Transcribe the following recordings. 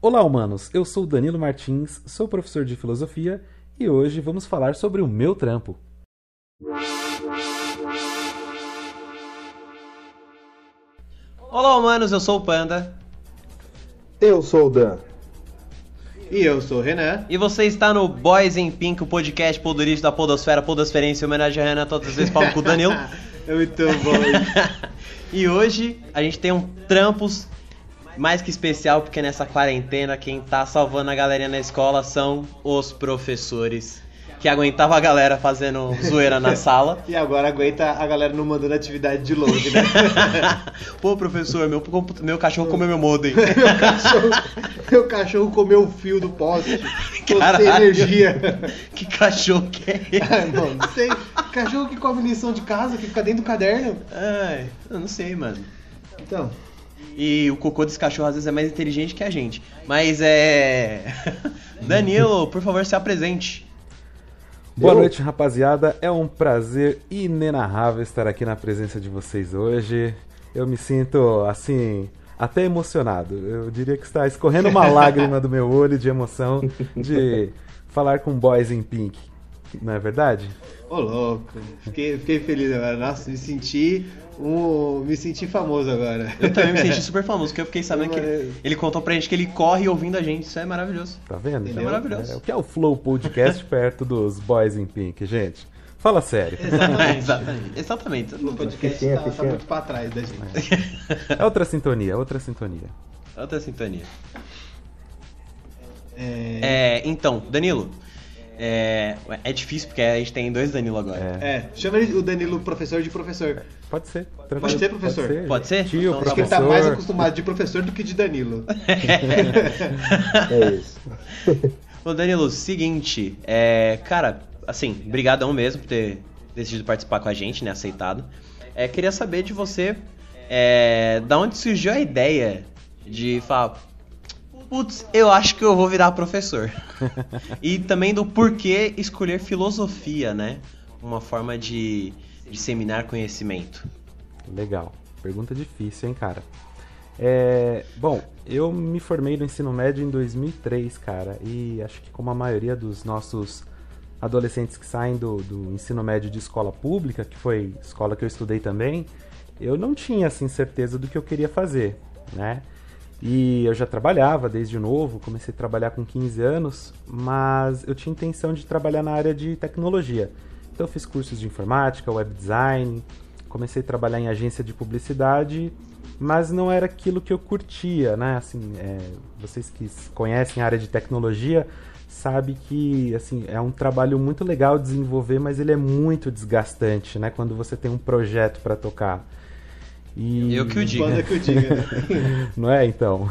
Olá, humanos! Eu sou Danilo Martins, sou professor de filosofia e hoje vamos falar sobre o meu trampo. Olá, humanos! Eu sou o Panda. Eu sou o Dan. E eu sou o Renan. E você está no Boys in Pink, o podcast podurista da Podosfera, Podosferência, em homenagem a Renan, todas as vezes falo com o Danilo. É muito bom. e hoje a gente tem um trampos mais que especial, porque nessa quarentena quem tá salvando a galerinha na escola são os professores. Que aguentava a galera fazendo zoeira na sala. E agora aguenta a galera não mandando atividade de longe, né? Pô, professor, meu, meu cachorro comeu meu modem. meu, cachorro, meu cachorro comeu o fio do poste. Tô sem energia. Que cachorro que é esse? Ai, mano, não sei. Cachorro que come lição de casa, que fica dentro do caderno. Ai, eu não sei, mano. Então, E o cocô desse cachorro às vezes é mais inteligente que a gente. Mas é. Danilo, por favor, se apresente. Boa Eu? noite, rapaziada. É um prazer inenarrável estar aqui na presença de vocês hoje. Eu me sinto assim, até emocionado. Eu diria que está escorrendo uma lágrima do meu olho de emoção de falar com boys em pink. Não é verdade? ô louco. Fiquei, fiquei feliz agora. Nossa, me senti um. Me senti famoso agora. Eu também me senti super famoso, porque eu fiquei sabendo que ele, ele contou pra gente que ele corre ouvindo a gente. Isso é maravilhoso. Tá vendo? Isso é maravilhoso. É, o que é o Flow Podcast perto dos boys em pink, gente? Fala sério. Exatamente, exatamente. Exatamente. O podcast Fichinha, tá, tá muito pra trás da gente. É outra sintonia, outra sintonia. Outra sintonia. É, É, então, Danilo. É, é difícil porque a gente tem dois Danilo agora. É. é, chama ele- o Danilo professor de professor. Pode ser. tranquilo. Pode ser, professor? Pode ser? Tio, Então tá Acho que ele tá professor. mais acostumado de professor do que de Danilo. É isso. Ô Danilo, seguinte, é, cara, assim, brigadão mesmo por ter decidido participar com a gente, né, aceitado. É, queria saber de você, é, da onde surgiu a ideia de falar, putz, eu acho que eu vou virar professor. e também do porquê escolher filosofia, né, uma forma de disseminar conhecimento. Legal. Pergunta difícil, hein, cara? É, bom, eu me formei no ensino médio em 2003, cara, e acho que como a maioria dos nossos adolescentes que saem do, do ensino médio de escola pública, que foi escola que eu estudei também, eu não tinha assim certeza do que eu queria fazer, né? E eu já trabalhava desde novo, comecei a trabalhar com 15 anos, mas eu tinha intenção de trabalhar na área de tecnologia. Então eu fiz cursos de informática, web design, comecei a trabalhar em agência de publicidade, mas não era aquilo que eu curtia, né? Assim, é, vocês que conhecem a área de tecnologia sabe que assim é um trabalho muito legal desenvolver, mas ele é muito desgastante, né? Quando você tem um projeto para tocar. E... Eu que o diga. Quando é que eu diga? Não é, então?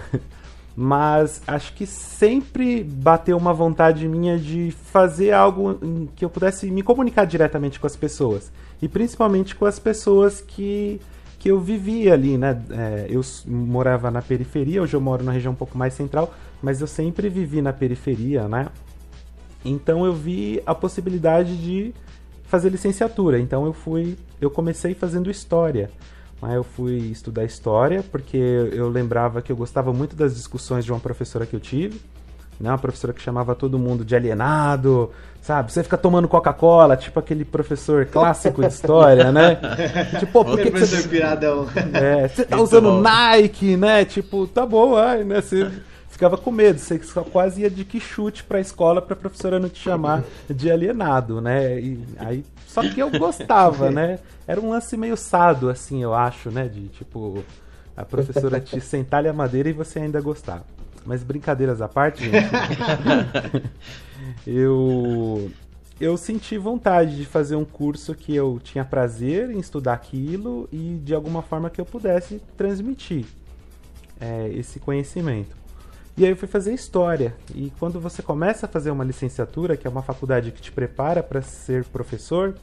Mas acho que sempre bateu uma vontade minha de fazer algo em que eu pudesse me comunicar diretamente com as pessoas. E principalmente com as pessoas que, que eu vivia ali, né? É, eu morava na periferia, hoje eu moro na região um pouco mais central, mas eu sempre vivi na periferia, né? Então eu vi a possibilidade de fazer licenciatura. Então eu fui, eu comecei fazendo história. Aí eu fui estudar história porque eu lembrava que eu gostava muito das discussões de uma professora que eu tive, né? Uma professora que chamava todo mundo de alienado, sabe? Você fica tomando Coca-Cola, tipo aquele professor clássico de história, né? Tipo, pô, por que, que você piradão. é, você tá usando. Nike, né? Tipo, tá bom, ai, né? Você ficava com medo, você só quase ia de que chute pra escola pra professora não te chamar de alienado, né? E aí, só que eu gostava, né? Era um lance meio sado, assim, eu acho, né? De tipo, a professora te sentar-lhe a madeira e você ainda gostar. Mas brincadeiras à parte, gente. eu eu senti vontade de fazer um curso que eu tinha prazer em estudar aquilo e de alguma forma que eu pudesse transmitir é, esse conhecimento. E aí eu fui fazer história. E quando você começa a fazer uma licenciatura, que é uma faculdade que te prepara para ser professor,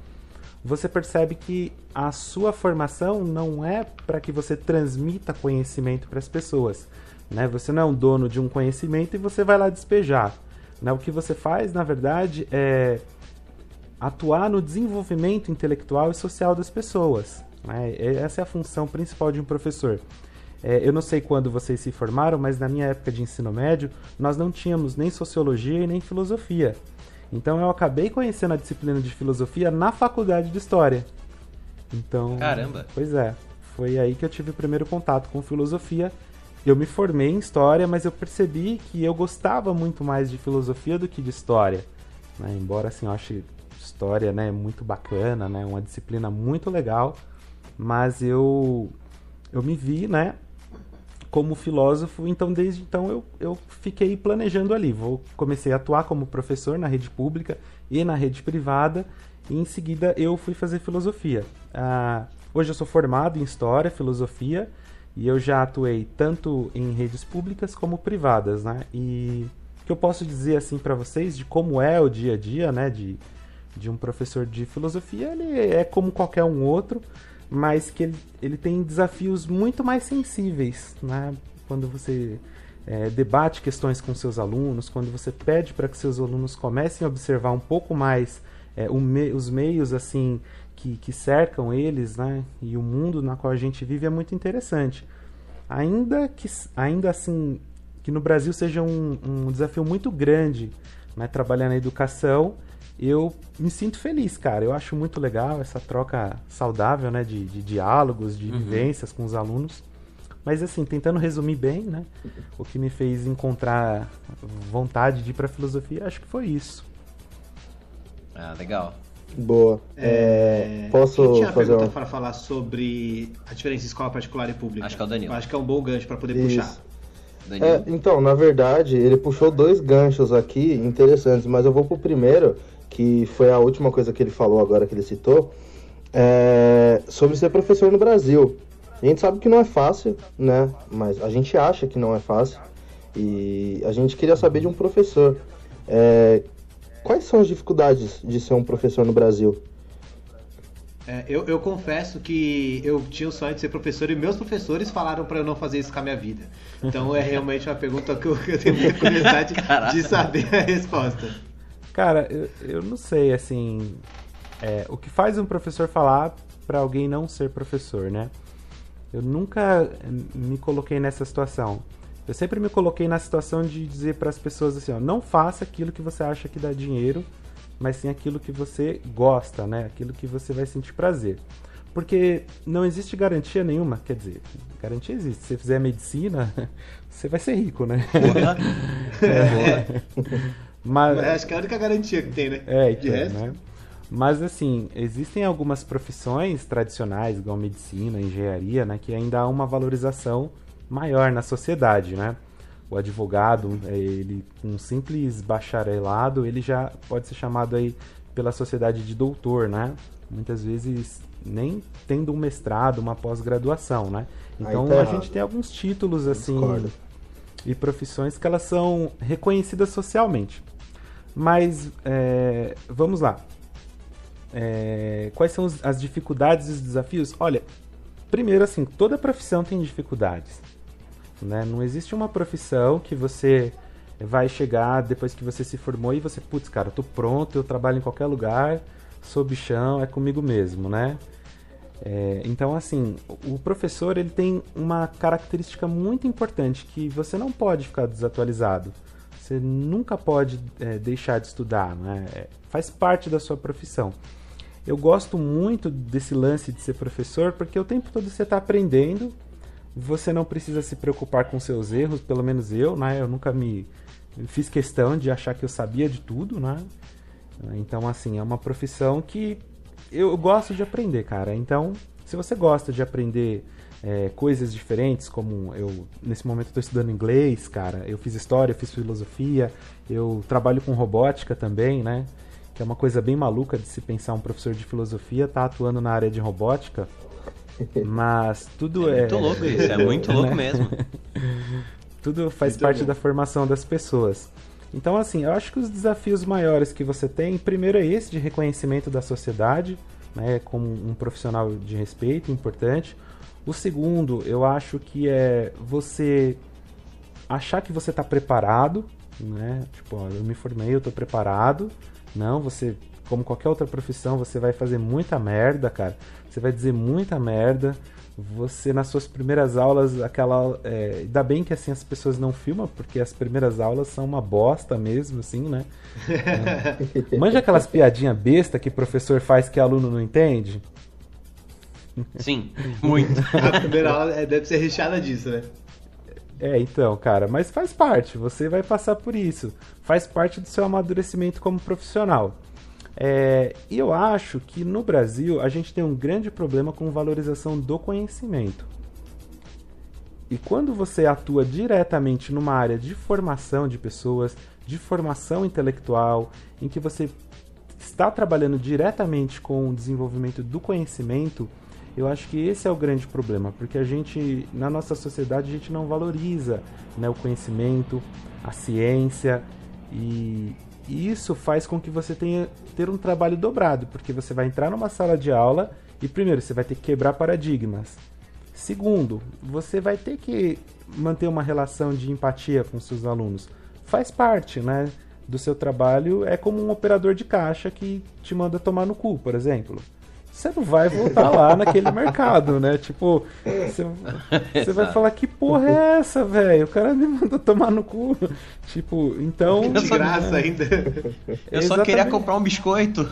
você percebe que a sua formação não é para que você transmita conhecimento para as pessoas. Né? Você não é um dono de um conhecimento e você vai lá despejar. Né? O que você faz, na verdade, é atuar no desenvolvimento intelectual e social das pessoas. Né? Essa é a função principal de um professor. É, eu não sei quando vocês se formaram, mas na minha época de ensino médio, nós não tínhamos nem sociologia e nem filosofia. Então eu acabei conhecendo a disciplina de filosofia na faculdade de história. Então, Caramba. Pois é. Foi aí que eu tive o primeiro contato com filosofia. Eu me formei em história, mas eu percebi que eu gostava muito mais de filosofia do que de história. Né? Embora assim, eu ache história, né, muito bacana, né, uma disciplina muito legal, mas eu eu me vi, né, como filósofo, então desde então eu, eu fiquei planejando ali. Vou comecei a atuar como professor na rede pública e na rede privada, e em seguida eu fui fazer filosofia. Ah, hoje eu sou formado em história, filosofia, e eu já atuei tanto em redes públicas como privadas, né? E o que eu posso dizer assim para vocês de como é o dia a dia, né, de, de um professor de filosofia, ele é como qualquer um outro mas que ele, ele tem desafios muito mais sensíveis, né? Quando você é, debate questões com seus alunos, quando você pede para que seus alunos comecem a observar um pouco mais é, me, os meios assim que, que, cercam eles, né? E o mundo na qual a gente vive é muito interessante. Ainda que, ainda assim, que no Brasil seja um, um desafio muito grande, né? Trabalhar na educação eu me sinto feliz, cara. Eu acho muito legal essa troca saudável, né, de, de diálogos, de uhum. vivências com os alunos. Mas assim, tentando resumir bem, né, o que me fez encontrar vontade de ir para filosofia, acho que foi isso. Ah, legal. Boa. É, posso Quem tinha fazer pergunta uma... para falar sobre a diferença de escola particular e pública? Acho que é o Danilo. Acho que é um bom gancho para poder isso. puxar. É, então, na verdade, ele puxou dois ganchos aqui interessantes, mas eu vou pro primeiro, que foi a última coisa que ele falou agora que ele citou, é sobre ser professor no Brasil. A gente sabe que não é fácil, né? Mas a gente acha que não é fácil. E a gente queria saber de um professor. É, quais são as dificuldades de ser um professor no Brasil? É, eu, eu, confesso que eu tinha o sonho de ser professor e meus professores falaram para eu não fazer isso com a minha vida. Então é realmente uma pergunta que eu, eu tenho muita curiosidade de saber a resposta. Cara, eu, eu não sei, assim. É, o que faz um professor falar para alguém não ser professor, né? Eu nunca me coloquei nessa situação. Eu sempre me coloquei na situação de dizer para as pessoas assim: ó, não faça aquilo que você acha que dá dinheiro, mas sim aquilo que você gosta, né? Aquilo que você vai sentir prazer. Porque não existe garantia nenhuma, quer dizer, garantia existe. Se você fizer medicina, você vai ser rico, né? é. Mas, Mas acho que é a única garantia que tem, né? É, então, De resto. Né? Mas assim, existem algumas profissões tradicionais, igual medicina, engenharia, né, que ainda há uma valorização maior na sociedade, né? O advogado, é, ele um simples bacharelado, ele já pode ser chamado aí pela sociedade de doutor, né? Muitas vezes nem tendo um mestrado, uma pós-graduação, né? Então tá a gente tem alguns títulos assim e profissões que elas são reconhecidas socialmente. Mas é, vamos lá. É, quais são as dificuldades e os desafios? Olha, primeiro assim, toda profissão tem dificuldades. Né? Não existe uma profissão que você vai chegar depois que você se formou e você, putz, cara, eu tô pronto, eu trabalho em qualquer lugar, sou bichão, é comigo mesmo, né? É, então, assim, o professor ele tem uma característica muito importante que você não pode ficar desatualizado. Você nunca pode é, deixar de estudar, né? É, faz parte da sua profissão. Eu gosto muito desse lance de ser professor porque o tempo todo você está aprendendo, você não precisa se preocupar com seus erros, pelo menos eu, né? Eu nunca me fiz questão de achar que eu sabia de tudo, né? Então, assim, é uma profissão que eu gosto de aprender, cara. Então, se você gosta de aprender é, coisas diferentes, como eu nesse momento estou estudando inglês, cara, eu fiz história, fiz filosofia, eu trabalho com robótica também, né? Que é uma coisa bem maluca de se pensar um professor de filosofia tá atuando na área de robótica. Mas tudo é. É muito louco isso, é muito louco né? mesmo. tudo faz muito parte bom. da formação das pessoas. Então, assim, eu acho que os desafios maiores que você tem, primeiro é esse de reconhecimento da sociedade, né, como um profissional de respeito, importante. O segundo, eu acho que é você achar que você está preparado, né? Tipo, ó, eu me formei, eu estou preparado. Não, você, como qualquer outra profissão, você vai fazer muita merda, cara. Você vai dizer muita merda. você nas suas primeiras aulas, aquela. É, ainda bem que assim as pessoas não filmam, porque as primeiras aulas são uma bosta mesmo, assim, né? É. Manja aquelas piadinhas besta que o professor faz que o aluno não entende? Sim, muito. A primeira aula é, deve ser recheada disso, né? É, então, cara, mas faz parte, você vai passar por isso. Faz parte do seu amadurecimento como profissional. É, e eu acho que no Brasil a gente tem um grande problema com valorização do conhecimento. E quando você atua diretamente numa área de formação de pessoas, de formação intelectual, em que você está trabalhando diretamente com o desenvolvimento do conhecimento, eu acho que esse é o grande problema, porque a gente, na nossa sociedade, a gente não valoriza né, o conhecimento, a ciência, e, e isso faz com que você tenha ter um trabalho dobrado, porque você vai entrar numa sala de aula e primeiro você vai ter que quebrar paradigmas. Segundo, você vai ter que manter uma relação de empatia com seus alunos. Faz parte, né, do seu trabalho, é como um operador de caixa que te manda tomar no cu, por exemplo você não vai voltar lá naquele mercado, né? Tipo, você, você vai falar que porra é essa, velho? O cara me mandou tomar no cu. Tipo, então. De graça né? ainda. Eu só queria comprar um biscoito.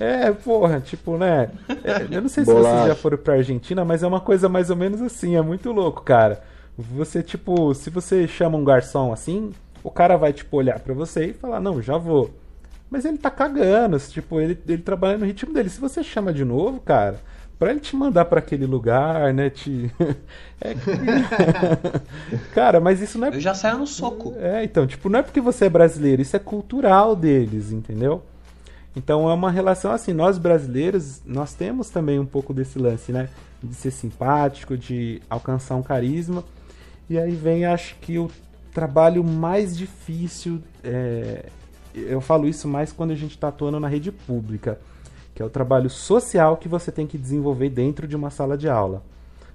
É, porra, tipo, né? É, eu não sei se vocês já foram pra Argentina, mas é uma coisa mais ou menos assim, é muito louco, cara. Você, tipo, se você chama um garçom assim, o cara vai, tipo, olhar pra você e falar, não, já vou. Mas ele tá cagando, tipo, ele, ele trabalha no ritmo dele. Se você chama de novo, cara, para ele te mandar para aquele lugar, né? Te... É... cara, mas isso não é. Eu já saio no soco. É, então, tipo, não é porque você é brasileiro, isso é cultural deles, entendeu? Então é uma relação assim, nós brasileiros, nós temos também um pouco desse lance, né? De ser simpático, de alcançar um carisma. E aí vem, acho que, o trabalho mais difícil é, eu falo isso mais quando a gente está atuando na rede pública, que é o trabalho social que você tem que desenvolver dentro de uma sala de aula.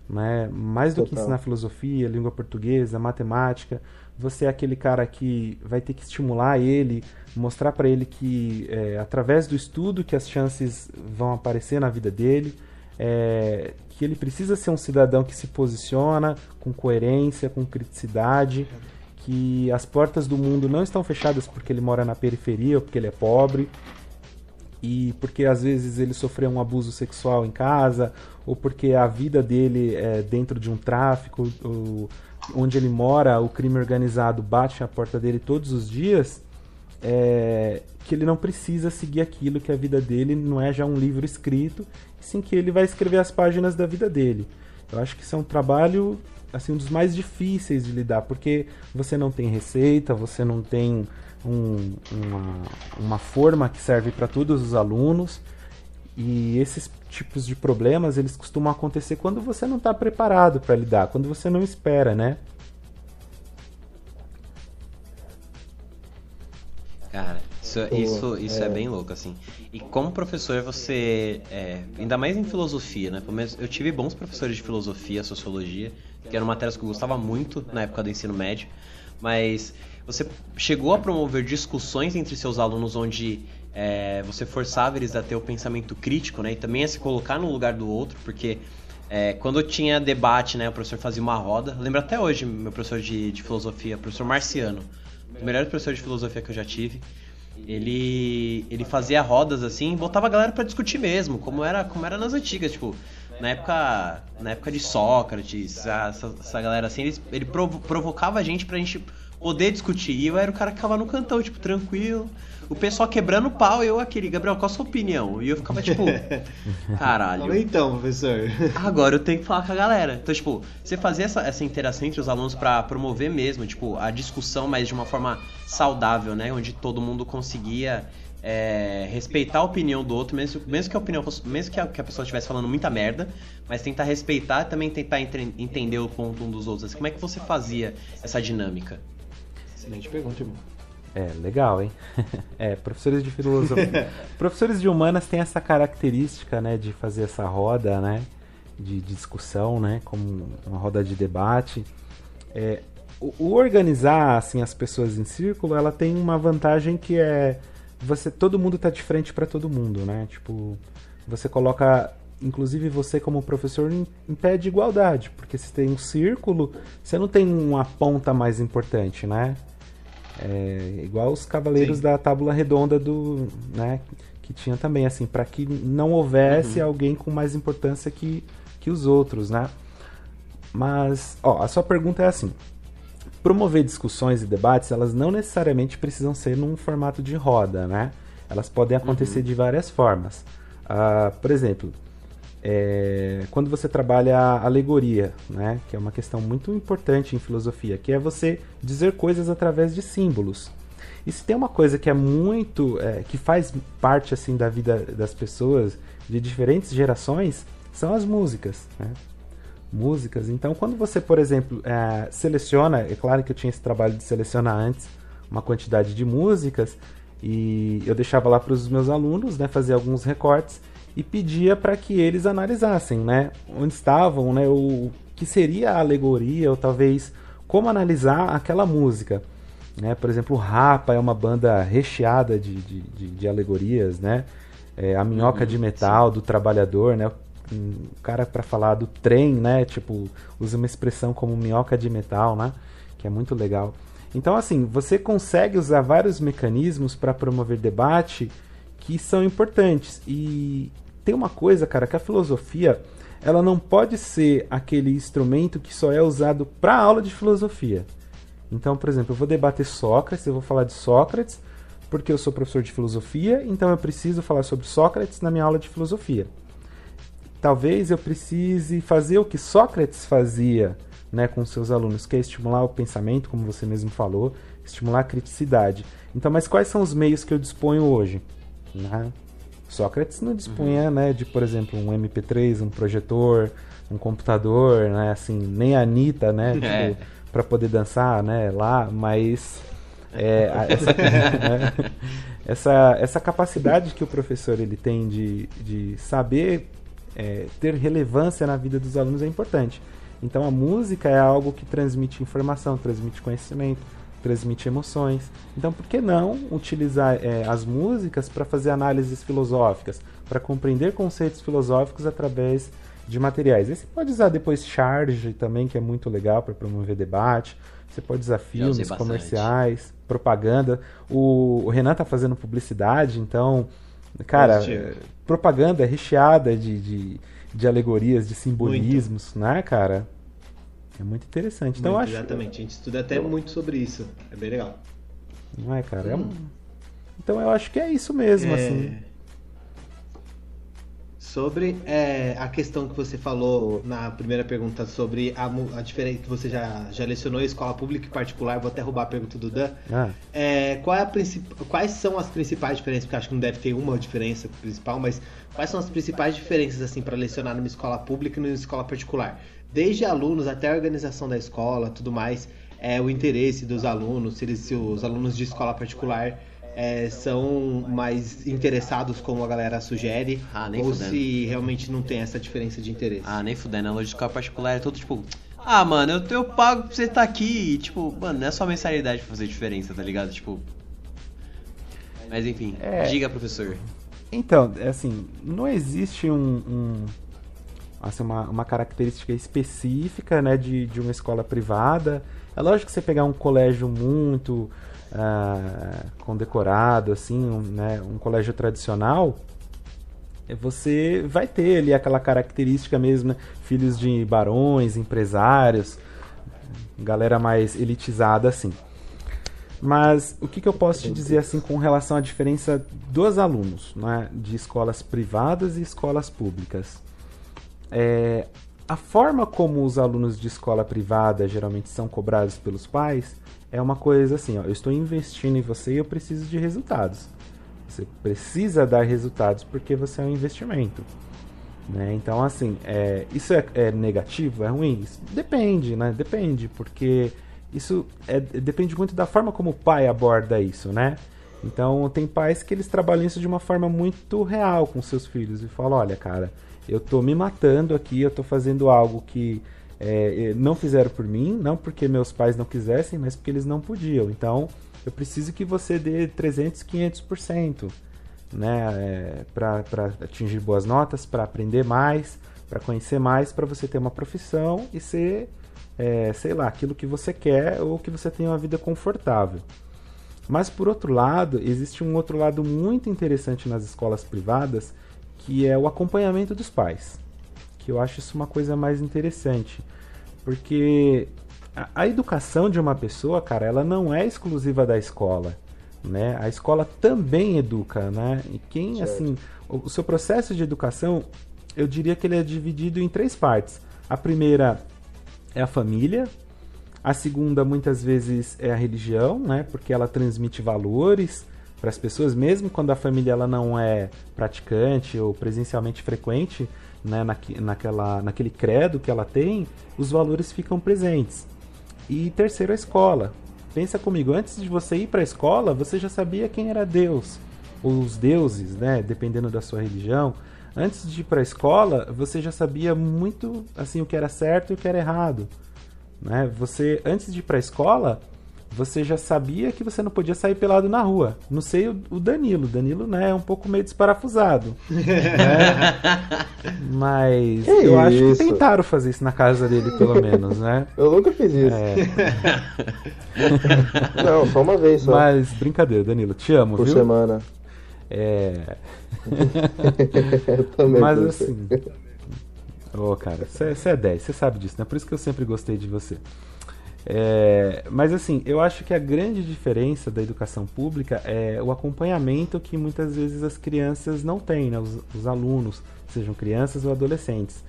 Né? Mais do Total. que ensinar filosofia, língua portuguesa, matemática, você é aquele cara que vai ter que estimular ele, mostrar para ele que é, através do estudo que as chances vão aparecer na vida dele, é, que ele precisa ser um cidadão que se posiciona com coerência, com criticidade que as portas do mundo não estão fechadas porque ele mora na periferia ou porque ele é pobre e porque às vezes ele sofreu um abuso sexual em casa ou porque a vida dele é dentro de um tráfico ou, onde ele mora o crime organizado bate a porta dele todos os dias é, que ele não precisa seguir aquilo que a vida dele não é já um livro escrito sim que ele vai escrever as páginas da vida dele. Eu acho que isso é um trabalho assim um dos mais difíceis de lidar, porque você não tem receita, você não tem um, uma, uma forma que serve para todos os alunos. E esses tipos de problemas, eles costumam acontecer quando você não está preparado para lidar, quando você não espera, né? Cara, isso, isso, isso é. é. bem louco, assim. E como professor, você. É, ainda mais em filosofia, né? Pelo menos eu tive bons professores de filosofia, sociologia, que eram matérias que eu gostava muito na época do ensino médio, mas você chegou a promover discussões entre seus alunos onde é, você forçava eles a ter o pensamento crítico, né? E também a se colocar no lugar do outro, porque é, quando tinha debate, né? O professor fazia uma roda. Lembro até hoje, meu professor de, de filosofia, professor Marciano, o melhor professor de filosofia que eu já tive. Ele, ele fazia rodas assim, botava a galera para discutir mesmo, como era, como era nas antigas, tipo, na época, na época de Sócrates, essa, essa galera assim, ele, ele provo, provocava a gente pra gente poder discutir. E eu era o cara que ficava no cantão, tipo, tranquilo. O pessoal quebrando o pau eu aquele, Gabriel, qual a sua opinião? E eu ficava tipo, caralho. Então, professor. Agora eu tenho que falar com a galera. Então, tipo, você fazia essa, essa interação entre os alunos para promover mesmo, tipo, a discussão, mas de uma forma saudável, né? Onde todo mundo conseguia é, respeitar a opinião do outro, mesmo, mesmo que a opinião fosse, mesmo que a, que a pessoa estivesse falando muita merda, mas tentar respeitar e também tentar entre, entender o ponto um dos outros. Como é que você fazia essa dinâmica? Excelente pergunta, irmão. É, legal, hein? é, professores de filosofia. professores de humanas têm essa característica, né, de fazer essa roda, né, de, de discussão, né, como uma roda de debate. É, o, o organizar, assim, as pessoas em círculo, ela tem uma vantagem que é você todo mundo tá de frente para todo mundo, né? Tipo, você coloca inclusive você como professor impede igualdade, porque se tem um círculo, você não tem uma ponta mais importante, né? É, igual os cavaleiros Sim. da tábula redonda do, né, que tinha também assim, para que não houvesse uhum. alguém com mais importância que, que os outros, né? Mas, ó, a sua pergunta é assim: promover discussões e debates, elas não necessariamente precisam ser num formato de roda, né? Elas podem acontecer uhum. de várias formas. Uh, por exemplo, é, quando você trabalha a alegoria, né, que é uma questão muito importante em filosofia, que é você dizer coisas através de símbolos. E se tem uma coisa que é muito, é, que faz parte assim da vida das pessoas de diferentes gerações, são as músicas, né? Músicas. Então, quando você, por exemplo, é, seleciona, é claro que eu tinha esse trabalho de selecionar antes uma quantidade de músicas e eu deixava lá para os meus alunos, né, fazer alguns recortes e pedia para que eles analisassem, né, onde estavam, né, o que seria a alegoria ou talvez como analisar aquela música. Né? Por exemplo, o Rapa é uma banda recheada de, de, de, de alegorias, né? É, a minhoca uhum, de metal sim. do trabalhador, né? O cara para falar do trem, né? Tipo, usa uma expressão como minhoca de metal, né? Que é muito legal. Então, assim, você consegue usar vários mecanismos para promover debate que são importantes. E tem uma coisa, cara, que a filosofia ela não pode ser aquele instrumento que só é usado para aula de filosofia. Então, por exemplo, eu vou debater Sócrates, eu vou falar de Sócrates, porque eu sou professor de filosofia, então eu preciso falar sobre Sócrates na minha aula de filosofia. Talvez eu precise fazer o que Sócrates fazia né, com seus alunos, que é estimular o pensamento, como você mesmo falou, estimular a criticidade. Então, mas quais são os meios que eu disponho hoje? Né? Sócrates não dispunha, uhum. né, de, por exemplo, um MP3, um projetor, um computador, né, assim, nem a Anitta, né, é. tipo, para poder dançar, né, lá, mas é, essa, né, essa, essa capacidade que o professor ele tem de, de saber é, ter relevância na vida dos alunos é importante. Então a música é algo que transmite informação, transmite conhecimento, transmite emoções. Então, por que não utilizar é, as músicas para fazer análises filosóficas, para compreender conceitos filosóficos através de materiais? E você pode usar depois charge também, que é muito legal para promover debate. Você pode usar filmes, comerciais, propaganda. O, o, Renan tá fazendo publicidade, então, cara, propaganda recheada de, de, de alegorias, de simbolismos, muito. né, cara? É muito interessante. Então, muito, acho... Exatamente, a gente estuda até muito sobre isso. É bem legal. Não é, cara? É um... Então eu acho que é isso mesmo, é... assim. Sobre é, a questão que você falou na primeira pergunta sobre a, a diferença que você já, já lecionou escola pública e particular, vou até roubar a pergunta do Dan. Ah. É, qual é a quais são as principais diferenças? Porque acho que não deve ter uma diferença principal, mas quais são as principais diferenças assim para lecionar numa escola pública e numa escola particular? desde alunos até a organização da escola, tudo mais, é, o interesse dos alunos, se, eles, se os alunos de escola particular é, são mais interessados como a galera sugere, ah, ou fudendo. se realmente não tem essa diferença de interesse. Ah, nem fudendo, a loja de escola particular é todo tipo... Ah, mano, eu, eu pago pra você estar tá aqui e, tipo, mano, não é só mensalidade pra fazer diferença, tá ligado? Tipo... Mas enfim, é... diga, professor. Então, é assim, não existe um, um assim, uma, uma característica específica né, de, de uma escola privada. É lógico que você pegar um colégio muito uh, condecorado, assim, um, né, um colégio tradicional, você vai ter ali aquela característica mesmo, né? filhos de barões, empresários, galera mais elitizada assim. Mas o que, que eu posso te dizer assim com relação à diferença dos alunos né, de escolas privadas e escolas públicas? É, a forma como os alunos de escola privada geralmente são cobrados pelos pais é uma coisa assim, ó, eu estou investindo em você e eu preciso de resultados. Você precisa dar resultados porque você é um investimento. Né? Então, assim, é, isso é, é, negativo, é ruim? Isso depende, né? Depende, porque isso é, depende muito da forma como o pai aborda isso, né? Então, tem pais que eles trabalham isso de uma forma muito real com seus filhos e falam, olha, cara, eu tô me matando aqui, eu tô fazendo algo que é, não fizeram por mim, não porque meus pais não quisessem, mas porque eles não podiam. Então, eu preciso que você dê 300, 500%. né, é, para atingir boas notas, para aprender mais, para conhecer mais, para você ter uma profissão e ser, é, sei lá, aquilo que você quer ou que você tenha uma vida confortável. Mas por outro lado, existe um outro lado muito interessante nas escolas privadas, que é o acompanhamento dos pais. Que eu acho isso uma coisa mais interessante. Porque a, a educação de uma pessoa, cara, ela não é exclusiva da escola. Né? A escola também educa, né? E quem, certo. assim, o, o seu processo de educação, eu diria que ele é dividido em três partes. A primeira é a família, a segunda, muitas vezes, é a religião, né? Porque ela transmite valores para as pessoas, mesmo quando a família ela não é praticante ou presencialmente frequente, né? Naque, naquela, naquele credo que ela tem, os valores ficam presentes. E terceiro, a escola. Pensa comigo, antes de você ir para a escola, você já sabia quem era Deus, ou os deuses, né? Dependendo da sua religião. Antes de ir para a escola, você já sabia muito assim o que era certo e o que era errado. Né? Você, antes de ir para a escola, você já sabia que você não podia sair pelado na rua. Não sei o, o Danilo. O Danilo né, é um pouco meio desparafusado. né? Mas que eu isso? acho que tentaram fazer isso na casa dele, pelo menos, né? Eu nunca fiz isso. É. não, só uma vez só. Mas, brincadeira, Danilo. Te amo, Por viu? Por semana. É. Mas assim. Ô, oh, cara, você é 10, você sabe disso, né? Por isso que eu sempre gostei de você. É, mas assim, eu acho que a grande diferença da educação pública é o acompanhamento que muitas vezes as crianças não têm, né? os, os alunos, sejam crianças ou adolescentes.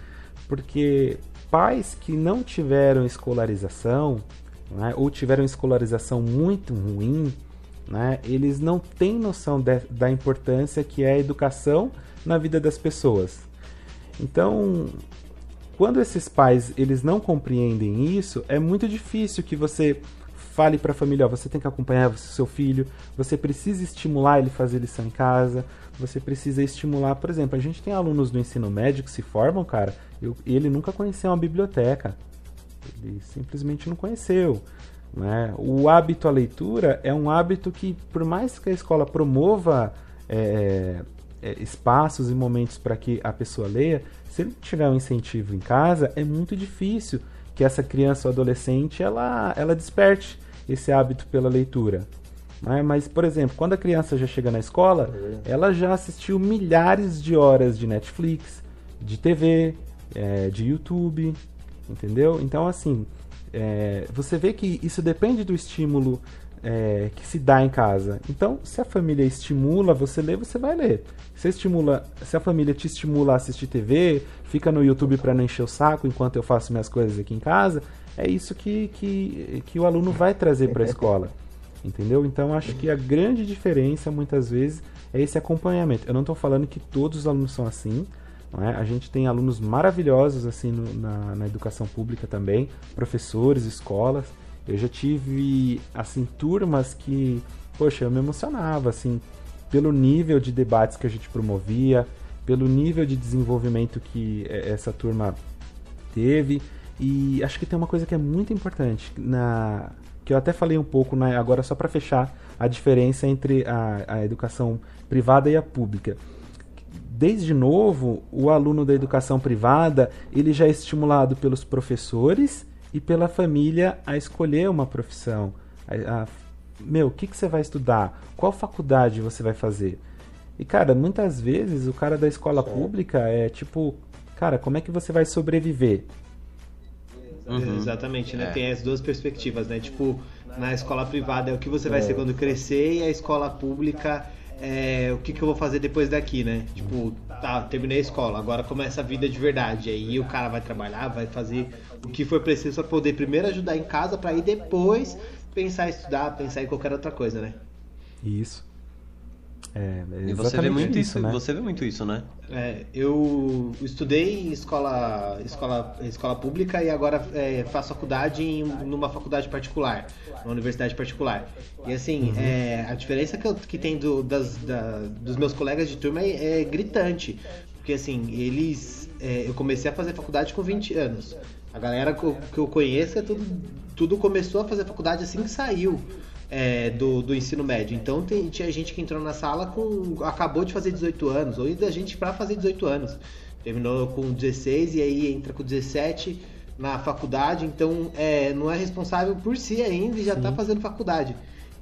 Porque pais que não tiveram escolarização, né, ou tiveram escolarização muito ruim, né, eles não têm noção de, da importância que é a educação na vida das pessoas. Então, quando esses pais eles não compreendem isso, é muito difícil que você fale para a família, ó, você tem que acompanhar o seu filho, você precisa estimular ele fazer lição em casa, você precisa estimular, por exemplo, a gente tem alunos do ensino médio que se formam, cara, eu, ele nunca conheceu uma biblioteca, ele simplesmente não conheceu. Né? O hábito à leitura é um hábito que, por mais que a escola promova é, é, espaços e momentos para que a pessoa leia, se ele tiver um incentivo em casa, é muito difícil que essa criança ou adolescente ela, ela desperte esse hábito pela leitura. Né? Mas, por exemplo, quando a criança já chega na escola, ela já assistiu milhares de horas de Netflix, de TV, é, de YouTube, entendeu? Então, assim, é, você vê que isso depende do estímulo é, que se dá em casa. Então, se a família estimula você ler, você vai ler. Se, estimula, se a família te estimula a assistir TV, fica no YouTube para não encher o saco enquanto eu faço minhas coisas aqui em casa, é isso que, que, que o aluno vai trazer para a escola. Entendeu? Então, acho que a grande diferença, muitas vezes, é esse acompanhamento. Eu não estou falando que todos os alunos são assim. É? A gente tem alunos maravilhosos assim no, na, na educação pública também, professores, escolas eu já tive, assim, turmas que, poxa, eu me emocionava, assim, pelo nível de debates que a gente promovia, pelo nível de desenvolvimento que essa turma teve. E acho que tem uma coisa que é muito importante, na que eu até falei um pouco, né, agora só para fechar a diferença entre a, a educação privada e a pública desde novo, o aluno da educação privada, ele já é estimulado pelos professores e pela família a escolher uma profissão. A, a, meu, o que, que você vai estudar? Qual faculdade você vai fazer? E, cara, muitas vezes o cara da escola certo. pública é tipo, cara, como é que você vai sobreviver? Uhum. Exatamente, né? É. Tem as duas perspectivas, né? Tipo, na escola privada é o que você vai é. ser quando crescer e a escola pública é o que, que eu vou fazer depois daqui, né? Tipo, tá, terminei a escola, agora começa a vida de verdade. Aí o cara vai trabalhar, vai fazer o que for preciso para poder primeiro ajudar em casa, para aí depois pensar em estudar, pensar em qualquer outra coisa, né? Isso. É, e você vê muito isso, né? Você vê muito isso, né? É, eu estudei em escola, escola, escola pública e agora é, faço faculdade em numa faculdade particular, uma universidade particular. E assim, uhum. é, a diferença que, eu, que tem do, das, da, dos meus colegas de turma é, é gritante. Porque assim, eles. É, eu comecei a fazer faculdade com 20 anos. A galera que eu, que eu conheço é tudo, tudo começou a fazer faculdade assim que saiu. É, do, do ensino médio. Então tem, tinha gente que entrou na sala com. acabou de fazer 18 anos, ou ainda gente para fazer 18 anos. Terminou com 16 e aí entra com 17 na faculdade, então é, não é responsável por si ainda e já está fazendo faculdade.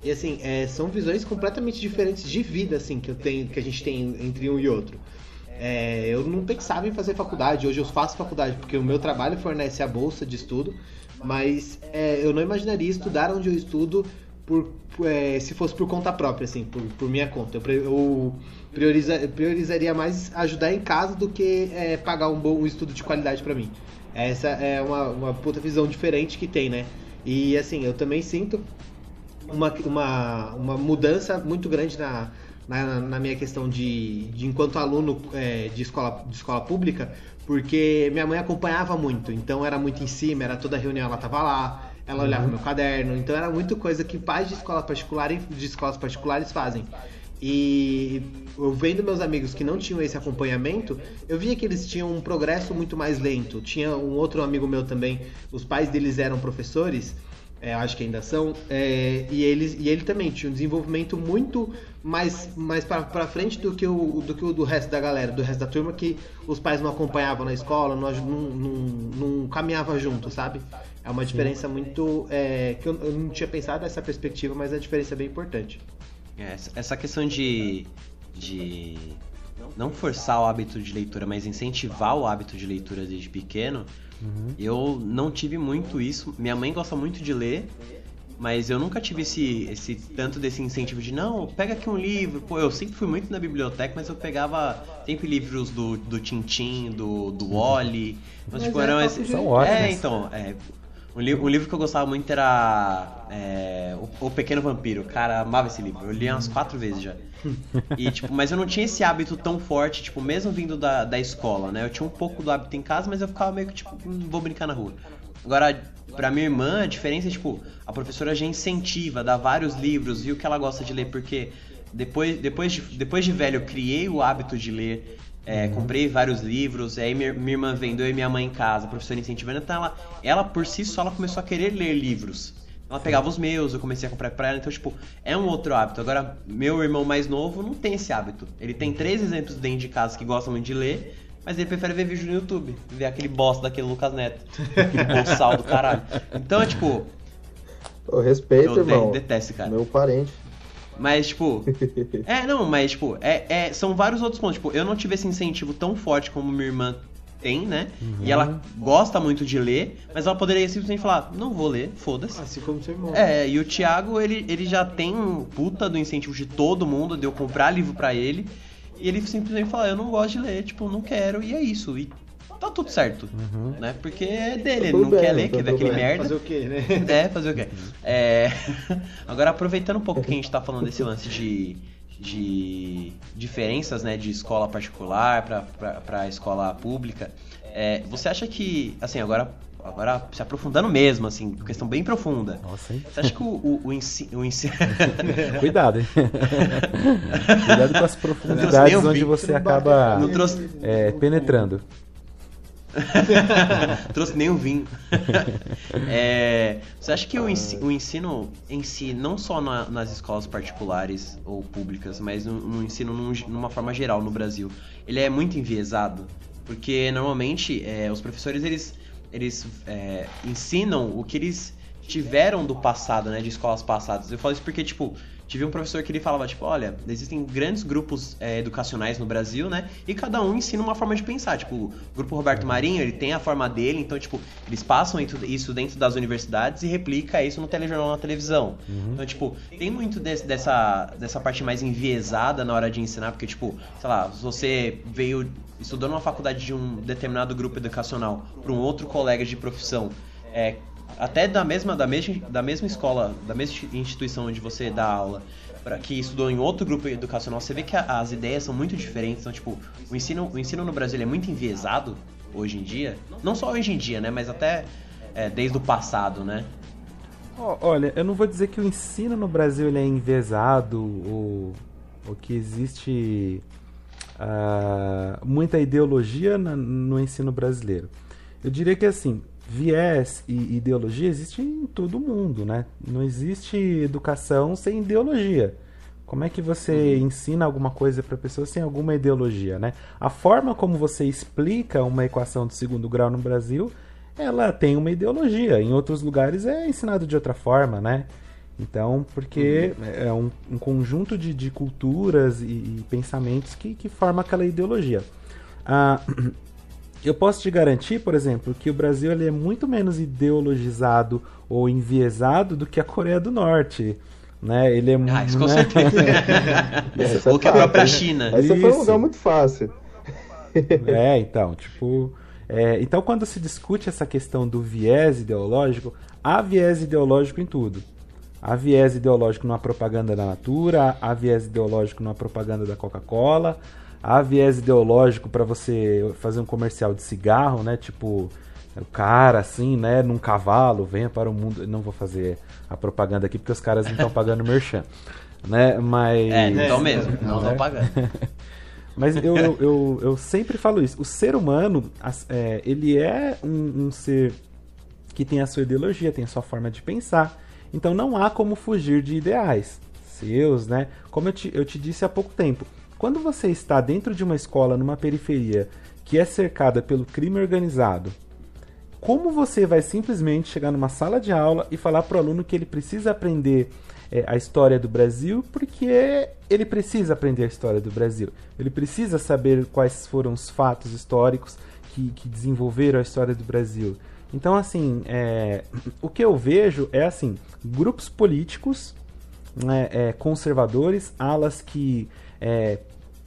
E assim, é, são visões completamente diferentes de vida assim que eu tenho, que a gente tem entre um e outro. É, eu não pensava em fazer faculdade, hoje eu faço faculdade porque o meu trabalho fornece a bolsa de estudo, mas é, eu não imaginaria estudar onde eu estudo por, é, se fosse por conta própria, assim, por, por minha conta. Eu, eu prioriza, priorizaria mais ajudar em casa do que é, pagar um bom um estudo de qualidade para mim. Essa é uma, uma puta visão diferente que tem, né? E assim, eu também sinto uma, uma, uma mudança muito grande na, na, na minha questão de, de enquanto aluno é, de, escola, de escola pública, porque minha mãe acompanhava muito, então era muito em cima, era toda reunião ela tava lá, ela olhava uhum. meu caderno, então era muito coisa que pais de escola particular de escolas particulares fazem. E eu vendo meus amigos que não tinham esse acompanhamento, eu via que eles tinham um progresso muito mais lento. Tinha um outro amigo meu também, os pais deles eram professores, é, acho que ainda são, é, e, eles, e ele também tinha um desenvolvimento muito mais, mais para frente do que, o, do que o do resto da galera, do resto da turma, que os pais não acompanhavam na escola, não, não, não, não caminhavam junto, sabe? É uma diferença Sim. muito. É, que eu, eu, não tinha pensado nessa perspectiva, mas a diferença é bem importante. É, essa questão de, de não forçar o hábito de leitura, mas incentivar o hábito de leitura desde pequeno, uhum. eu não tive muito isso. Minha mãe gosta muito de ler, mas eu nunca tive esse, esse tanto desse incentivo de não, pega aqui um livro. Pô, eu sempre fui muito na biblioteca, mas eu pegava sempre livros do, do Tintin, do, do Wally. Mas, tipo, é, eram esse... São ótimos. É, então, é, um, li um livro que eu gostava muito era é, o, o, Pequeno Vampiro. Cara, amava esse livro. Eu li umas quatro vezes já. E, tipo, mas eu não tinha esse hábito tão forte, tipo, mesmo vindo da, da escola, né? Eu tinha um pouco do hábito em casa, mas eu ficava meio que, tipo, hum, vou brincar na rua. Agora, pra minha irmã, a diferença é, tipo, a professora já incentiva, dá vários livros, viu que ela gosta de ler, porque depois, depois, de, depois de velho eu criei o hábito de ler. É, comprei vários livros, aí minha, minha, irmã vendeu e minha mãe em casa, a professora incentivando, então ela, ela por si só ela começou a querer ler livros. Ela pegava os meus, eu comecei a comprar pra ela, então, tipo, é um outro hábito. Agora, meu irmão mais novo não tem esse hábito. Ele tem três exemplos dentro de casa que gostam muito de ler, mas ele prefere ver vídeo no YouTube, ver aquele bosta daquele Lucas Neto, aquele bolsal do caralho. Então, é tipo. Eu respeito, eu irmão. detesto, cara. Meu parente. Mas, tipo. é, não, mas, tipo, é, é, são vários outros pontos. Tipo, eu não tive esse incentivo tão forte como minha irmã tem, né? Uhum. E ela gosta muito de ler, mas ela poderia simplesmente falar, não vou ler, foda-se. Assim como seu irmão. É, e o Thiago, ele, ele já tem um puta do incentivo de todo mundo, de eu comprar livro para ele. E ele simplesmente fala, eu não gosto de ler, tipo, não quero, e é isso. E tá tudo certo, uhum. né? Porque é dele, tá ele não bem, quer ler, tá quer ver aquele bem. merda. Fazer o quê, né? É, fazer o quê. É... Agora, aproveitando um pouco que a gente tá falando desse lance de, de diferenças, né, de escola particular para escola pública, é, você acha que, assim, agora agora se aprofundando mesmo, assim, questão bem profunda. Nossa, hein? Você acha que o, o, o ensino. O ensino... Cuidado, hein? Cuidado com as profundidades onde você acaba não trouxe... é, penetrando. trouxe nem o vinho. é, você acha que o ensino, o ensino, em si, não só na, nas escolas particulares ou públicas, mas no, no ensino num, numa forma geral no Brasil, ele é muito enviesado? Porque normalmente é, os professores eles eles é, ensinam o que eles tiveram do passado, né, de escolas passadas. Eu falo isso porque, tipo, tive um professor que ele falava, tipo, olha, existem grandes grupos é, educacionais no Brasil, né, e cada um ensina uma forma de pensar. Tipo, o grupo Roberto Marinho, ele tem a forma dele, então, tipo, eles passam isso dentro das universidades e replica isso no telejornal, na televisão. Uhum. Então, tipo, tem muito desse, dessa, dessa parte mais enviesada na hora de ensinar, porque, tipo, sei lá, se você veio estudou numa faculdade de um determinado grupo educacional para um outro colega de profissão, é, até da mesma, da, mesma, da mesma escola, da mesma instituição onde você dá aula, para que estudou em outro grupo educacional, você vê que a, as ideias são muito diferentes. Então, tipo, o ensino, o ensino no Brasil é muito enviesado hoje em dia. Não só hoje em dia, né? Mas até é, desde o passado, né? Olha, eu não vou dizer que o ensino no Brasil ele é enviesado ou, ou que existe uh, muita ideologia na, no ensino brasileiro. Eu diria que assim, viés e ideologia existem em todo mundo, né? Não existe educação sem ideologia. Como é que você ensina alguma coisa para a pessoa sem alguma ideologia, né? A forma como você explica uma equação de segundo grau no Brasil, ela tem uma ideologia. Em outros lugares é ensinado de outra forma, né? Então, porque uhum. é um, um, conjunto de, de culturas e, e, pensamentos que, que forma aquela ideologia. Ah, eu posso te garantir, por exemplo, que o Brasil ele é muito menos ideologizado ou enviesado do que a Coreia do Norte. Né? Ele é ah, isso com né? certeza. É ou que a própria China. Esse foi um lugar muito fácil. é, então, tipo. É, então, quando se discute essa questão do viés ideológico, há viés ideológico em tudo. Há viés ideológico numa propaganda da Natura, há viés ideológico numa propaganda da Coca-Cola, há viés ideológico para você fazer um comercial de cigarro, né? Tipo, o cara assim, né, num cavalo, venha para o mundo. Não vou fazer a propaganda aqui porque os caras não estão pagando merchan, né? Mas É, não estão mesmo, não estão né? pagando. Mas eu, eu, eu, eu, sempre falo isso. O ser humano, é, ele é um, um, ser que tem a sua ideologia, tem a sua forma de pensar. Então não há como fugir de ideais seus, né? Como eu te, eu te disse há pouco tempo. Quando você está dentro de uma escola, numa periferia, que é cercada pelo crime organizado, como você vai simplesmente chegar numa sala de aula e falar para o aluno que ele precisa aprender é, a história do Brasil porque ele precisa aprender a história do Brasil. Ele precisa saber quais foram os fatos históricos que, que desenvolveram a história do Brasil. Então, assim, é, o que eu vejo é assim: grupos políticos né, é, conservadores, alas que é,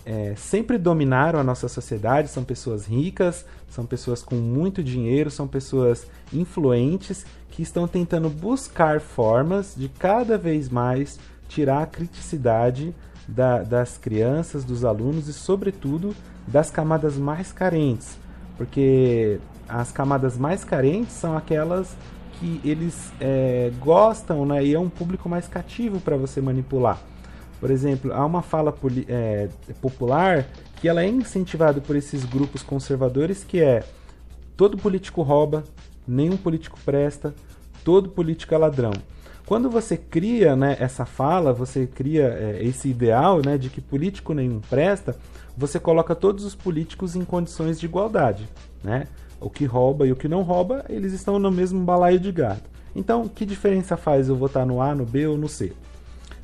é, sempre dominaram a nossa sociedade, são pessoas ricas, são pessoas com muito dinheiro, são pessoas influentes que estão tentando buscar formas de cada vez mais tirar a criticidade da, das crianças, dos alunos e, sobretudo, das camadas mais carentes. Porque as camadas mais carentes são aquelas que eles é, gostam né, e é um público mais cativo para você manipular. Por exemplo, há uma fala é, popular que ela é incentivada por esses grupos conservadores que é todo político rouba, nenhum político presta, todo político é ladrão. Quando você cria né, essa fala, você cria é, esse ideal né, de que político nenhum presta, você coloca todos os políticos em condições de igualdade. Né? O que rouba e o que não rouba, eles estão no mesmo balaio de gato. Então, que diferença faz eu votar no A, no B ou no C?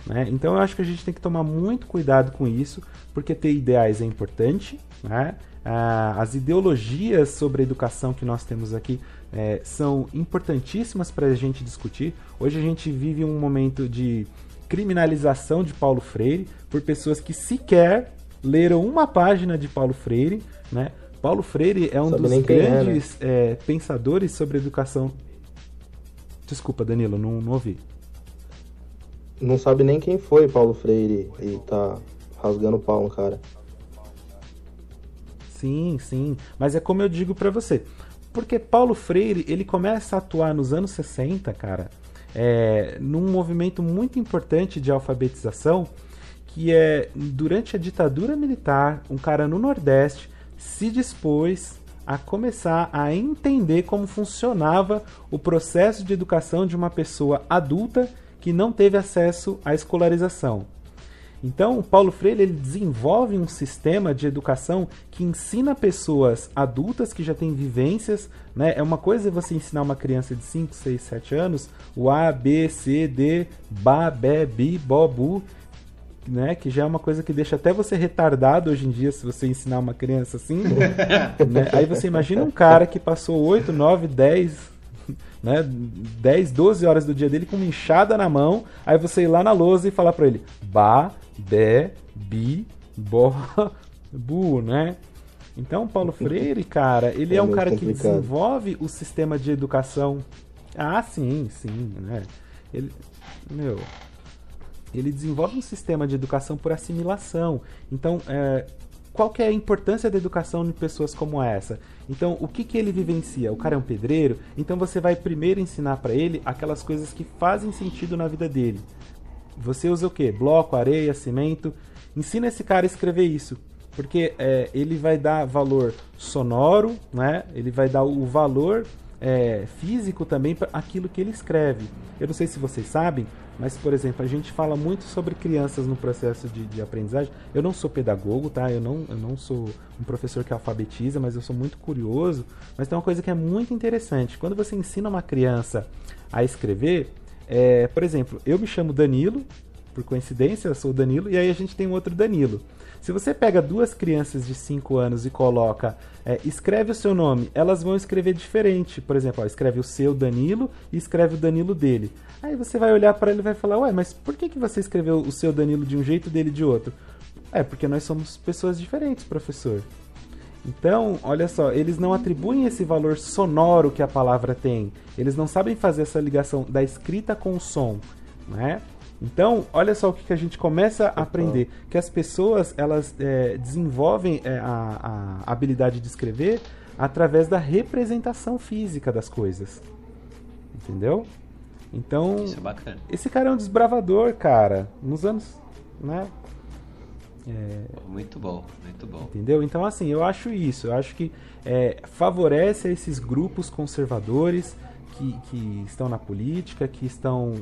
Né? Então eu acho que a gente tem que tomar muito cuidado com isso, porque ter ideais é importante. Né? Ah, as ideologias sobre a educação que nós temos aqui é, são importantíssimas para a gente discutir. Hoje a gente vive um momento de criminalização de Paulo Freire por pessoas que sequer leram uma página de Paulo Freire. Né? Paulo Freire é um Sabe dos grandes é, né? é, pensadores sobre educação. Desculpa, Danilo, não, não ouvi não sabe nem quem foi Paulo Freire e tá rasgando o pau no cara. Sim, sim. Mas é como eu digo para você. Porque Paulo Freire, ele começa a atuar nos anos 60, cara, é, num movimento muito importante de alfabetização, que é durante a ditadura militar, um cara no Nordeste se dispôs a começar a entender como funcionava o processo de educação de uma pessoa adulta que não teve acesso à escolarização. Então, Paulo Freire ele desenvolve um sistema de educação que ensina pessoas adultas que já têm vivências. Né? É uma coisa você ensinar uma criança de 5, 6, 7 anos o A, B, C, D, Ba, Bé, Bi, Bo, Bu, né? que já é uma coisa que deixa até você retardado hoje em dia se você ensinar uma criança assim. né? Aí você imagina um cara que passou 8, 9, 10, né, 10, 12 horas do dia dele com uma enxada na mão, aí você ir lá na lousa e falar para ele ba, be, bi, bo, bu, né? Então, Paulo Freire, cara, ele é, é um cara complicado. que desenvolve o sistema de educação. Ah, sim, sim, né? Ele, meu, ele desenvolve um sistema de educação por assimilação. Então, é, qual que é a importância da educação em pessoas como essa? Então, o que, que ele vivencia? O cara é um pedreiro, então você vai primeiro ensinar para ele aquelas coisas que fazem sentido na vida dele. Você usa o que? Bloco, areia, cimento. Ensina esse cara a escrever isso, porque é, ele vai dar valor sonoro, né? Ele vai dar o valor é, físico também para aquilo que ele escreve. Eu não sei se vocês sabem, mas, por exemplo, a gente fala muito sobre crianças no processo de, de, aprendizagem. Eu não sou pedagogo, tá? Eu não, eu não sou um professor que alfabetiza, mas eu sou muito curioso. Mas tem uma coisa que é muito interessante. Quando você ensina uma criança a escrever, é, por exemplo, eu me chamo Danilo, por coincidência, eu sou o Danilo, e aí a gente tem um outro Danilo. Se você pega duas crianças de 5 anos e coloca, é, escreve o seu nome, elas vão escrever diferente. Por exemplo, ó, escreve o seu Danilo e escreve o Danilo dele. Aí você vai olhar para ele e vai falar, ué, mas por que, que você escreveu o seu Danilo de um jeito dele de outro? É, porque nós somos pessoas diferentes, professor. Então, olha só, eles não atribuem esse valor sonoro que a palavra tem. Eles não sabem fazer essa ligação da escrita com o som, né? Então, olha só o que, a gente começa a aprender, que as pessoas elas é, desenvolvem é, a, a habilidade de escrever através da representação física das coisas, entendeu? Então, Isso é bacana. esse cara é um desbravador, cara, nos anos, né? É... Muito bom, muito bom. Entendeu? Então, assim, eu acho isso. Eu acho que é, favorece esses grupos conservadores que, que estão na política, que estão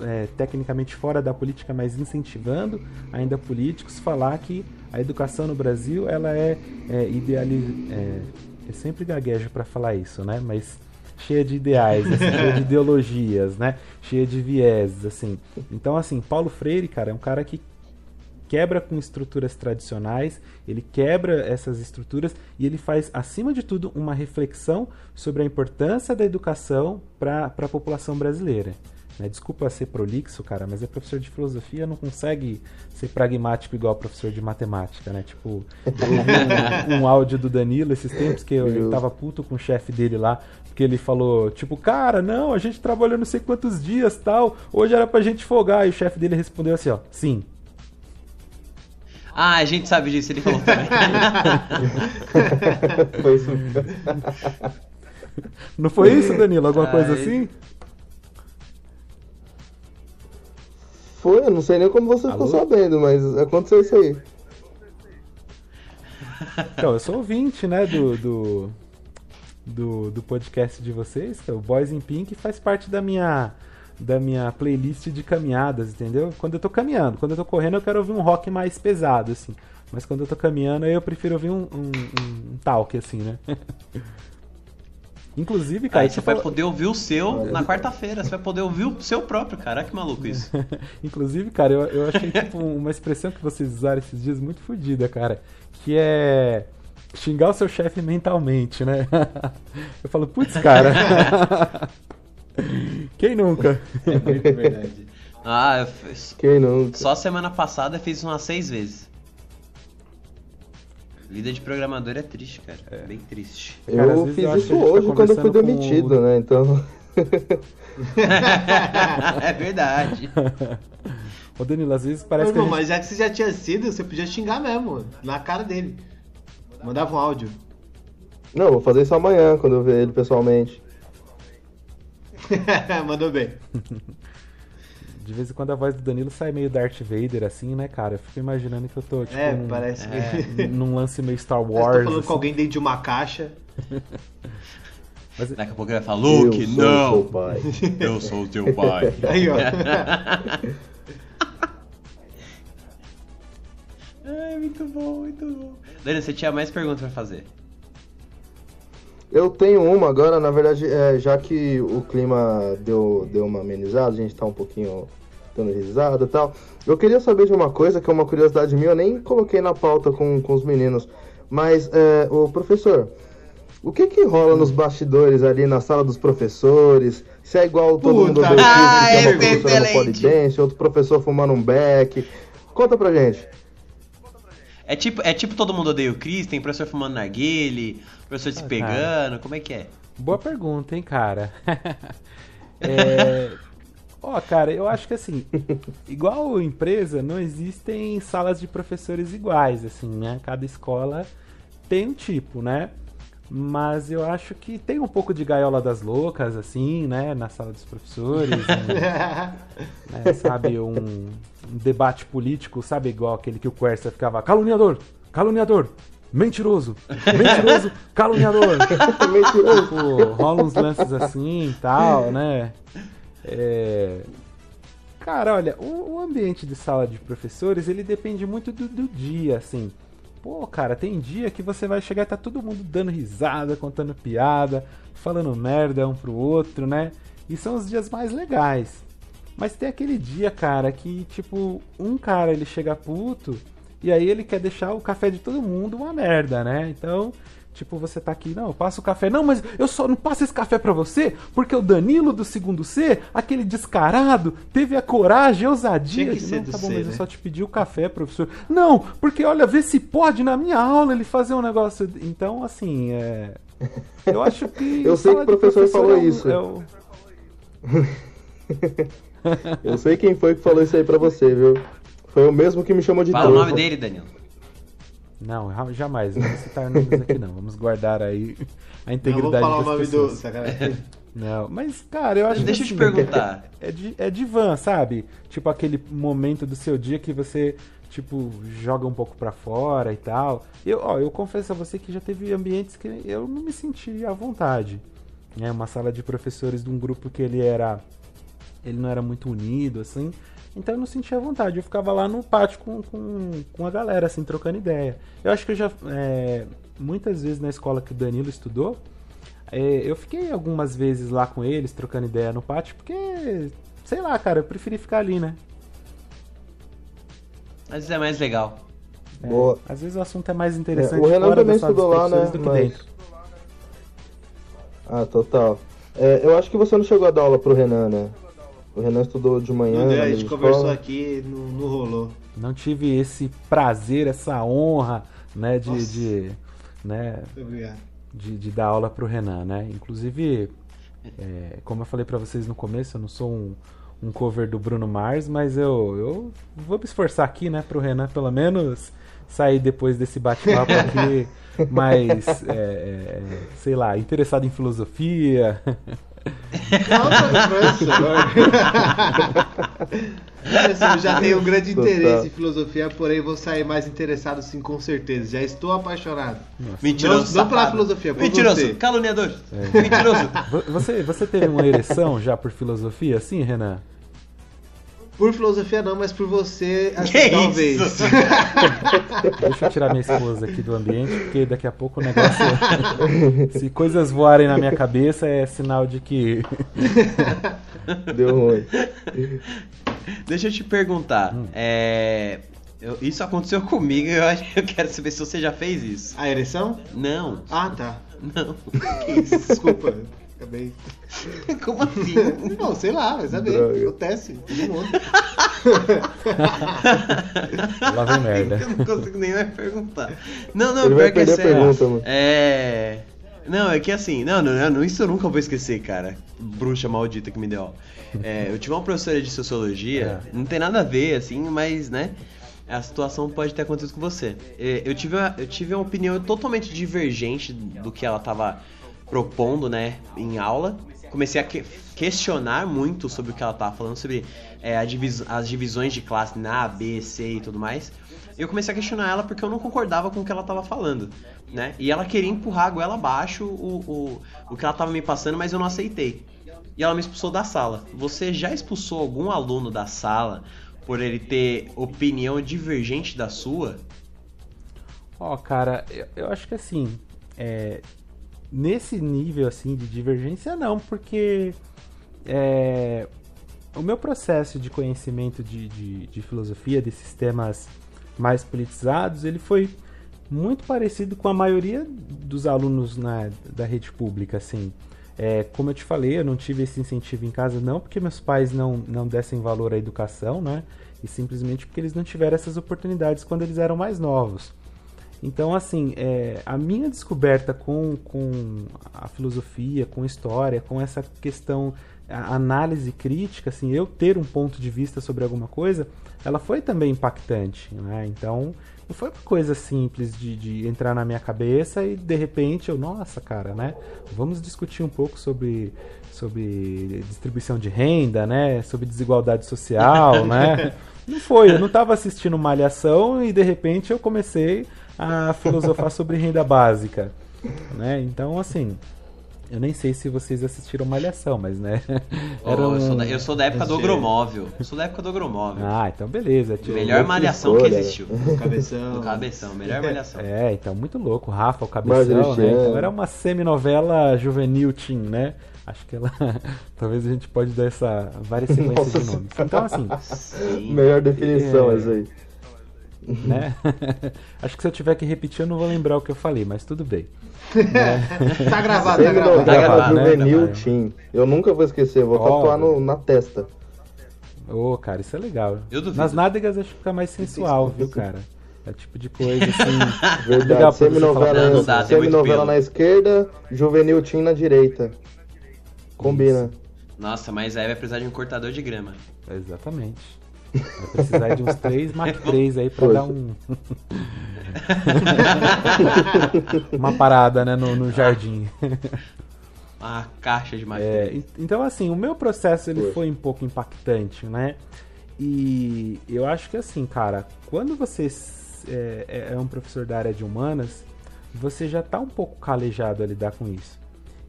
é, tecnicamente fora da política, mas incentivando ainda políticos falar que a educação no Brasil ela é, é idealizada. É, eu sempre gaguejo para falar isso, né? Mas cheia de ideais, assim, cheia de ideologias, né? Cheia de vieses, assim. Então, assim, Paulo Freire, cara, é um cara que quebra com estruturas tradicionais, ele quebra essas estruturas e ele faz, acima de tudo, uma reflexão sobre a importância da educação para a população brasileira. Né? Desculpa ser prolixo, cara, mas é professor de filosofia não consegue ser pragmático igual professor de matemática, né? Tipo, eu um, um áudio do Danilo esses tempos que eu, eu tava puto com o chefe dele lá, porque ele falou, tipo, cara, não, a gente trabalhou não sei quantos dias tal, hoje era pra gente folgar. E o chefe dele respondeu assim, ó, sim, ah, a gente sabe disso, ele falou também. foi isso. Não foi isso, Danilo? Alguma Ai. coisa assim? Foi, eu não sei nem como você Alô? ficou sabendo, mas aconteceu isso aí. Então, eu sou ouvinte, né, do, do, do, do podcast de vocês, que é o Boys in Pink, faz parte da minha da minha playlist de caminhadas, entendeu? Quando eu tô caminhando, quando eu tô correndo, eu quero ouvir um rock mais pesado, assim. Mas quando eu tô caminhando, aí eu prefiro ouvir um, um, um, um talk, assim, né? Inclusive, cara. Aí você vai poder ouvir o seu na quarta-feira. Você vai poder ouvir o seu próprio, cara. Que maluco isso. Inclusive, cara, eu, eu achei tipo, uma expressão que vocês usaram esses dias muito fodida, cara. Que é xingar o seu chefe mentalmente, né? Eu falo, putz, cara. Quem nunca? É muito verdade. Ah, eu fiz... Quem nunca? Só semana passada eu fiz umas seis vezes. Vida de programador é triste, cara. É bem triste. Eu cara, fiz eu isso hoje tá quando eu fui demitido, né? Então. é verdade. Ô Danilo, às vezes parece que. Gente... Mas já que você já tinha sido, você podia xingar mesmo, na cara dele. Mandava um áudio. Não, vou fazer isso amanhã, quando eu ver ele pessoalmente. Mandou bem. De vez em quando a voz do Danilo sai meio Darth Vader, assim, né, cara? Eu fico imaginando que eu tô, tipo, é, num, parece é, num lance meio Star Wars. Eu tô falando assim. com alguém dentro de uma caixa. Mas... Daqui a pouco ele vai falar, Luke, eu não! Eu sou o teu pai. Aí, ó. Ai, muito bom, muito bom. Danilo, você tinha mais perguntas pra fazer? Eu tenho uma agora, na verdade, é, já que o clima deu, deu uma amenizada, a gente tá um pouquinho dando risada e tal. Eu queria saber de uma coisa, que é uma curiosidade minha, eu nem coloquei na pauta com, com os meninos. Mas, é, o professor, o que que rola nos bastidores ali na sala dos professores? Se é igual todo Puta. mundo do ah, que é uma professora no polidense, outro professor fumando um beck. Conta pra gente. É tipo, é tipo todo mundo odeia o Chris, tem professor fumando narguile, professor se ah, pegando, cara. como é que é? Boa pergunta, hein, cara. é... Ó, oh, cara, eu acho que assim, igual empresa, não existem salas de professores iguais, assim, né? Cada escola tem um tipo, né? Mas eu acho que tem um pouco de gaiola das loucas, assim, né? Na sala dos professores. né, né, sabe, um, um, debate político, sabe, igual aquele que o Quercia ficava caluniador, caluniador, mentiroso, mentiroso, caluniador. mentiroso. Tipo, rola uns lances assim e tal, né? É... Cara, olha, o, o, ambiente de sala de professores, ele depende muito do, do, dia, assim. Pô, cara, tem dia que você vai chegar e tá todo mundo dando risada, contando piada, falando merda um pro outro, né? E são os dias mais legais. Mas tem aquele dia, cara, que, tipo, um cara ele chega puto e aí ele quer deixar o café de todo mundo uma merda, né? Então, Tipo, você tá aqui, não, eu passo o café. Não, mas eu só não passo esse café para você porque o Danilo do segundo C, aquele descarado, teve a coragem, a ousadia. Ser não, tá bom, C, mas né? eu só te pedi o café, professor. Não, porque olha, vê se pode na minha aula ele fazer um negócio. Então, assim, é. Eu acho que. eu sei que o professor, professor falou é o, isso. É o... eu sei quem foi que falou isso aí pra você, viu? Foi o mesmo que me chamou de Fala o nome dele, Danilo. Não, jamais. Não vamos citar nomes aqui, não. Vamos guardar aí a integridade Não, vou falar o nome pessoas. do. Não, mas, cara, eu acho Deixa que, eu te assim, perguntar. É de, é de van, sabe? Tipo aquele momento do seu dia que você, tipo, joga um pouco pra fora e tal. Eu, ó, eu confesso a você que já teve ambientes que eu não me senti à vontade. É uma sala de professores de um grupo que ele era. Ele não era muito unido, assim. Então eu não sentia vontade. Eu ficava lá no pátio com, com, com a galera, assim, trocando ideia. Eu acho que eu já. É, muitas vezes na escola que o Danilo estudou, é, eu fiquei algumas vezes lá com eles, trocando ideia no pátio, porque. Sei lá, cara, eu preferi ficar ali, né? Mas é mais legal. É, Boa. Às vezes o assunto é mais interessante É, o Renan também estudou lá, né? do que Mas- dentro. Ah, total. É, eu acho que você não chegou a dar aula pro Renan, né? O Renan estudou de manhã. Não deu, na a gente mesma conversou escola. aqui, não, não rolou. Não tive esse prazer, essa honra, né, de, Nossa. de, né, Muito obrigado. de, de dar aula pro Renan, né? Inclusive, é, como eu falei pra vocês no começo, eu não sou um, um cover do Bruno Mars, mas eu, eu vou me esforçar aqui, né, pro Renan pelo menos sair depois desse bate-papo aqui mais, é, é, sei lá, interessado em filosofia. Assim, eu já tenho um grande Total. interesse em filosofia, porém vou sair mais interessado sim, com certeza. Já estou apaixonado. Mentiroso. Não- não pela filosofia, por Mentiroso, você. caluniador. Mentiroso. Vo- Você, você teve uma ereção já por filosofia, assim, Renan? Por filosofia não, mas por você, assim, Que talvez. isso? Deixa eu tirar minha esposa aqui do ambiente, porque daqui a pouco o negócio. Se coisas voarem na minha cabeça, é sinal de que. Deu ruim. Deixa eu te perguntar. Hum. é, eu- isso aconteceu comigo e eu, eu quero saber se você já fez isso. A ereção? Não, Ah, tá. não. Que isso, desculpa. Acabei. Como assim? Não, sei lá, vai saber. Droga. Acontece, todo mundo. Lá vem merda. Eu não consigo nem mais perguntar. Não, não, Ele vai pior que é sério. mano. É. Não, é que assim, não, não, não, isso eu nunca vou esquecer, cara. Bruxa maldita que me deu. É, eu tive uma professora de sociologia, É. não tem nada a ver, assim, mas, né? A situação pode ter acontecido com você. É, Eu tive, uma, eu tive uma opinião totalmente divergente do que ela tava propondo, né, em aula. Comecei a que- questionar muito sobre o que ela tava falando, sobre é, divis- as divisões de classe na A, B, C e tudo mais. Eu comecei a questionar ela porque eu não concordava com o que ela tava falando, né? E ela queria empurrar a goela abaixo o, o, o que ela tava me passando, mas eu não aceitei. E ela me expulsou da sala. Você já expulsou algum aluno da sala por ele ter opinião divergente da sua? Ó, cara, eu, eu acho que assim, é, nesse nível assim de divergência não, porque é, o meu processo de conhecimento de, de, de filosofia, desses temas mais politizados, ele foi muito parecido com a maioria dos alunos na, da rede pública, assim. É, como eu te falei, eu não tive esse incentivo em casa, não porque meus pais não, não dessem valor à educação, né? E simplesmente porque eles não tiveram essas oportunidades quando eles eram mais novos. Então, assim, é, a minha descoberta com, com a filosofia, com a história, com essa questão, a análise crítica, assim, eu ter um ponto de vista sobre alguma coisa, ela foi também impactante, né? Então, não foi uma coisa simples de, de entrar na minha cabeça e de repente eu, nossa, cara, né? Vamos discutir um pouco sobre, sobre distribuição de renda, né? Sobre desigualdade social, né? Não foi, eu não estava assistindo Malhação e de repente eu comecei a filosofar sobre renda básica, né? Então, assim, eu nem sei se vocês assistiram Malhação, mas né. Oh, um... eu, sou da, eu, sou da, época do Agromóvel. Eu sou da época do Agromóvel. Ah, então beleza. Tio. Melhor malhação que existiu. O cabeção. O cabeção, melhor malhação. É, então muito louco. Rafa, o cabeção, né? Então era uma seminovela juvenil teen, né? Acho que ela. Talvez a gente pode dar essa várias sequências Nossa, de nomes. Então, assim. Sim. Melhor definição é... essa aí. Né? Acho que se eu tiver que repetir, eu não vou lembrar o que eu falei, mas tudo bem. Né? tá gravado, tá gravado. Tá gravado, né? Juvenil tá Team. Eu nunca vou esquecer, vou oh, tatuar no, na testa. Ô, oh, cara, isso é legal. Nas nádegas acho que fica mais sensual, viu, cara? É o tipo de coisa assim. Verdade, seminovela, seminovela na esquerda, juvenil team na direita. Combina. Isso. Nossa, mas aí vai precisar de um cortador de grama. Exatamente. Vai precisar de uns 3 Mark 3 aí pra Poxa. dar um. Uma parada, né, no, no jardim. Uma caixa de magia. É, então, assim, o meu processo ele Poxa. foi um pouco impactante, né? E eu acho que assim, cara, quando você é, é, é um professor da área de humanas, você já tá um pouco calejado a lidar com isso.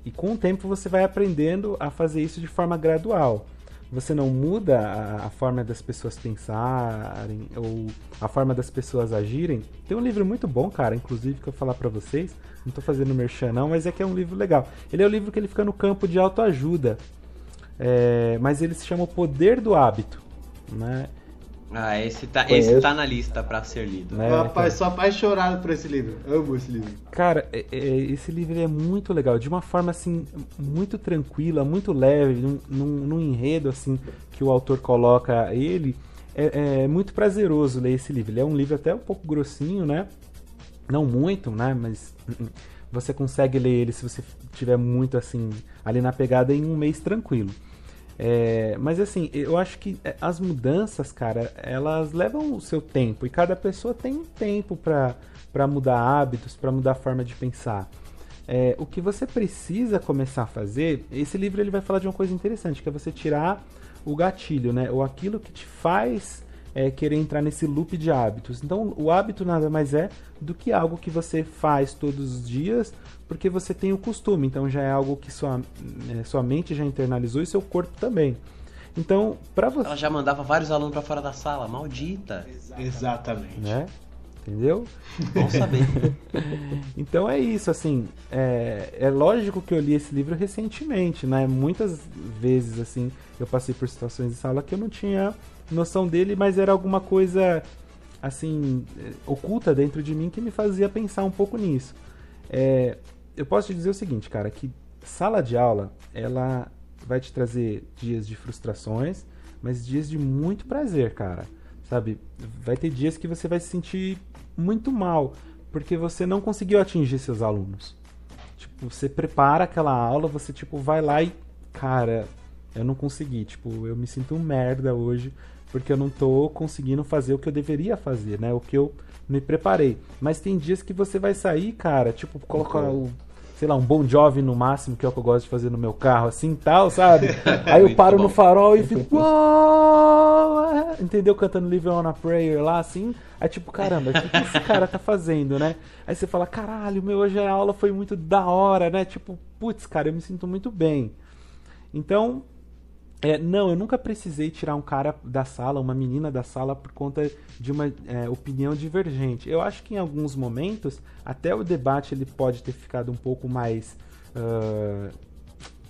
E com o tempo você vai aprendendo a fazer isso de forma gradual. Você não muda a, a, forma das pessoas pensarem ou a forma das pessoas agirem. Tem um livro muito bom, cara, inclusive, que eu vou falar para vocês. Não tô fazendo merchan não, mas é que é um livro legal. Ele é o um livro que ele fica no campo de autoajuda. É, mas ele se chama O Poder do Hábito. Né? Ah, esse tá, esse tá na lista para ser lido. É, Rapaz, sou apaixonado por esse livro. Amo esse livro. Cara, é, é, esse livro é muito legal, de uma forma assim, muito tranquila, muito leve, num, num, num enredo assim que o autor coloca ele. É, é, muito prazeroso ler esse livro. Ele é um livro até um pouco grossinho, né? Não muito, né? Mas você consegue ler ele se você tiver muito assim ali na pegada em um mês tranquilo. É, mas assim, eu acho que é, as mudanças, cara, elas levam o seu tempo e cada pessoa tem um tempo para mudar hábitos, para mudar a forma de pensar. É, o que você precisa começar a fazer, esse livro ele vai falar de uma coisa interessante, que é você tirar o gatilho, né? Ou aquilo que te faz é, querer entrar nesse loop de hábitos. Então, o hábito nada mais é do que algo que você faz todos os dias porque você tem o costume. Então, já é algo que sua, é, sua mente já internalizou e seu corpo também. Então, para você. Ela já mandava vários alunos para fora da sala, maldita. Exatamente. Né? Entendeu? Bom saber. então é isso, assim. É, é lógico que eu li esse livro recentemente, né? Muitas vezes, assim, eu passei por situações de sala que eu não tinha noção dele, mas era alguma coisa assim oculta dentro de mim que me fazia pensar um pouco nisso. É, eu posso te dizer o seguinte, cara, que sala de aula ela vai te trazer dias de frustrações, mas dias de muito prazer, cara. Sabe? Vai ter dias que você vai se sentir muito mal porque você não conseguiu atingir seus alunos. Tipo, você prepara aquela aula, você tipo vai lá e cara, eu não consegui, tipo, eu me sinto um merda hoje porque eu não tô conseguindo fazer o que eu deveria fazer, né? O que eu me preparei. Mas tem dias que você vai sair, cara, tipo, colocar o sei lá, um bom job no máximo, que é o que eu gosto de fazer no meu carro, assim tal, sabe? Aí eu paro no farol e fico. Entendeu? Cantando Live on a Prayer lá, assim. Aí tipo, caramba, o que, que esse cara tá fazendo, né? Aí você fala, caralho, meu, hoje a aula foi muito da hora, né? Tipo, putz, cara, eu me sinto muito bem. Então, é, não, eu nunca precisei tirar um cara da sala, uma menina da sala, por conta de uma é, opinião divergente. Eu acho que em alguns momentos, até o debate ele pode ter ficado um pouco mais. Uh,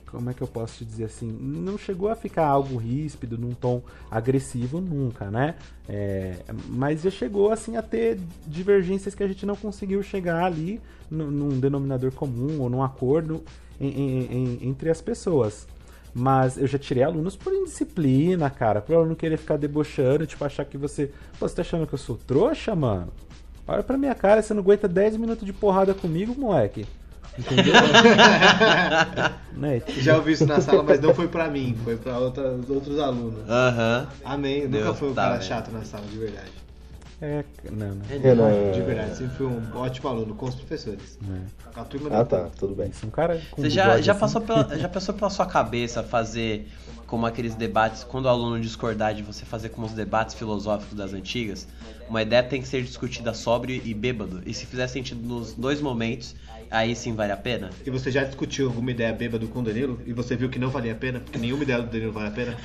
como é que eu posso te dizer assim? Não chegou a ficar algo ríspido, num tom agressivo, nunca, né? É, mas já chegou assim a ter divergências que a gente não conseguiu chegar ali num denominador comum ou num acordo em, em, em, entre as pessoas. Mas eu já tirei alunos por indisciplina, cara. Por aluno querer ficar debochando, tipo, achar que você. Pô, você tá achando que eu sou trouxa, mano? Olha pra minha cara, você não aguenta 10 minutos de porrada comigo, moleque. Entendeu? né? Já ouvi isso na sala, mas não foi pra mim, foi pra outra, outros alunos. Aham. Amém. Nunca foi um tá cara chato na sala, de verdade. É, não, não. Renan. De verdade, sempre fui um ótimo aluno com os professores. É. A turma Ah, tá, tudo bem. Isso, um cara com Você já, já, assim. passou pela, já passou pela sua cabeça fazer como aqueles debates, quando o aluno discordar de você fazer como os debates filosóficos das antigas? Uma ideia tem que ser discutida sóbrio e bêbado. E se fizer sentido nos dois momentos, aí sim vale a pena? E você já discutiu alguma ideia bêbado com o Danilo e você viu que não valia a pena? Porque nenhuma ideia do Danilo vale a pena?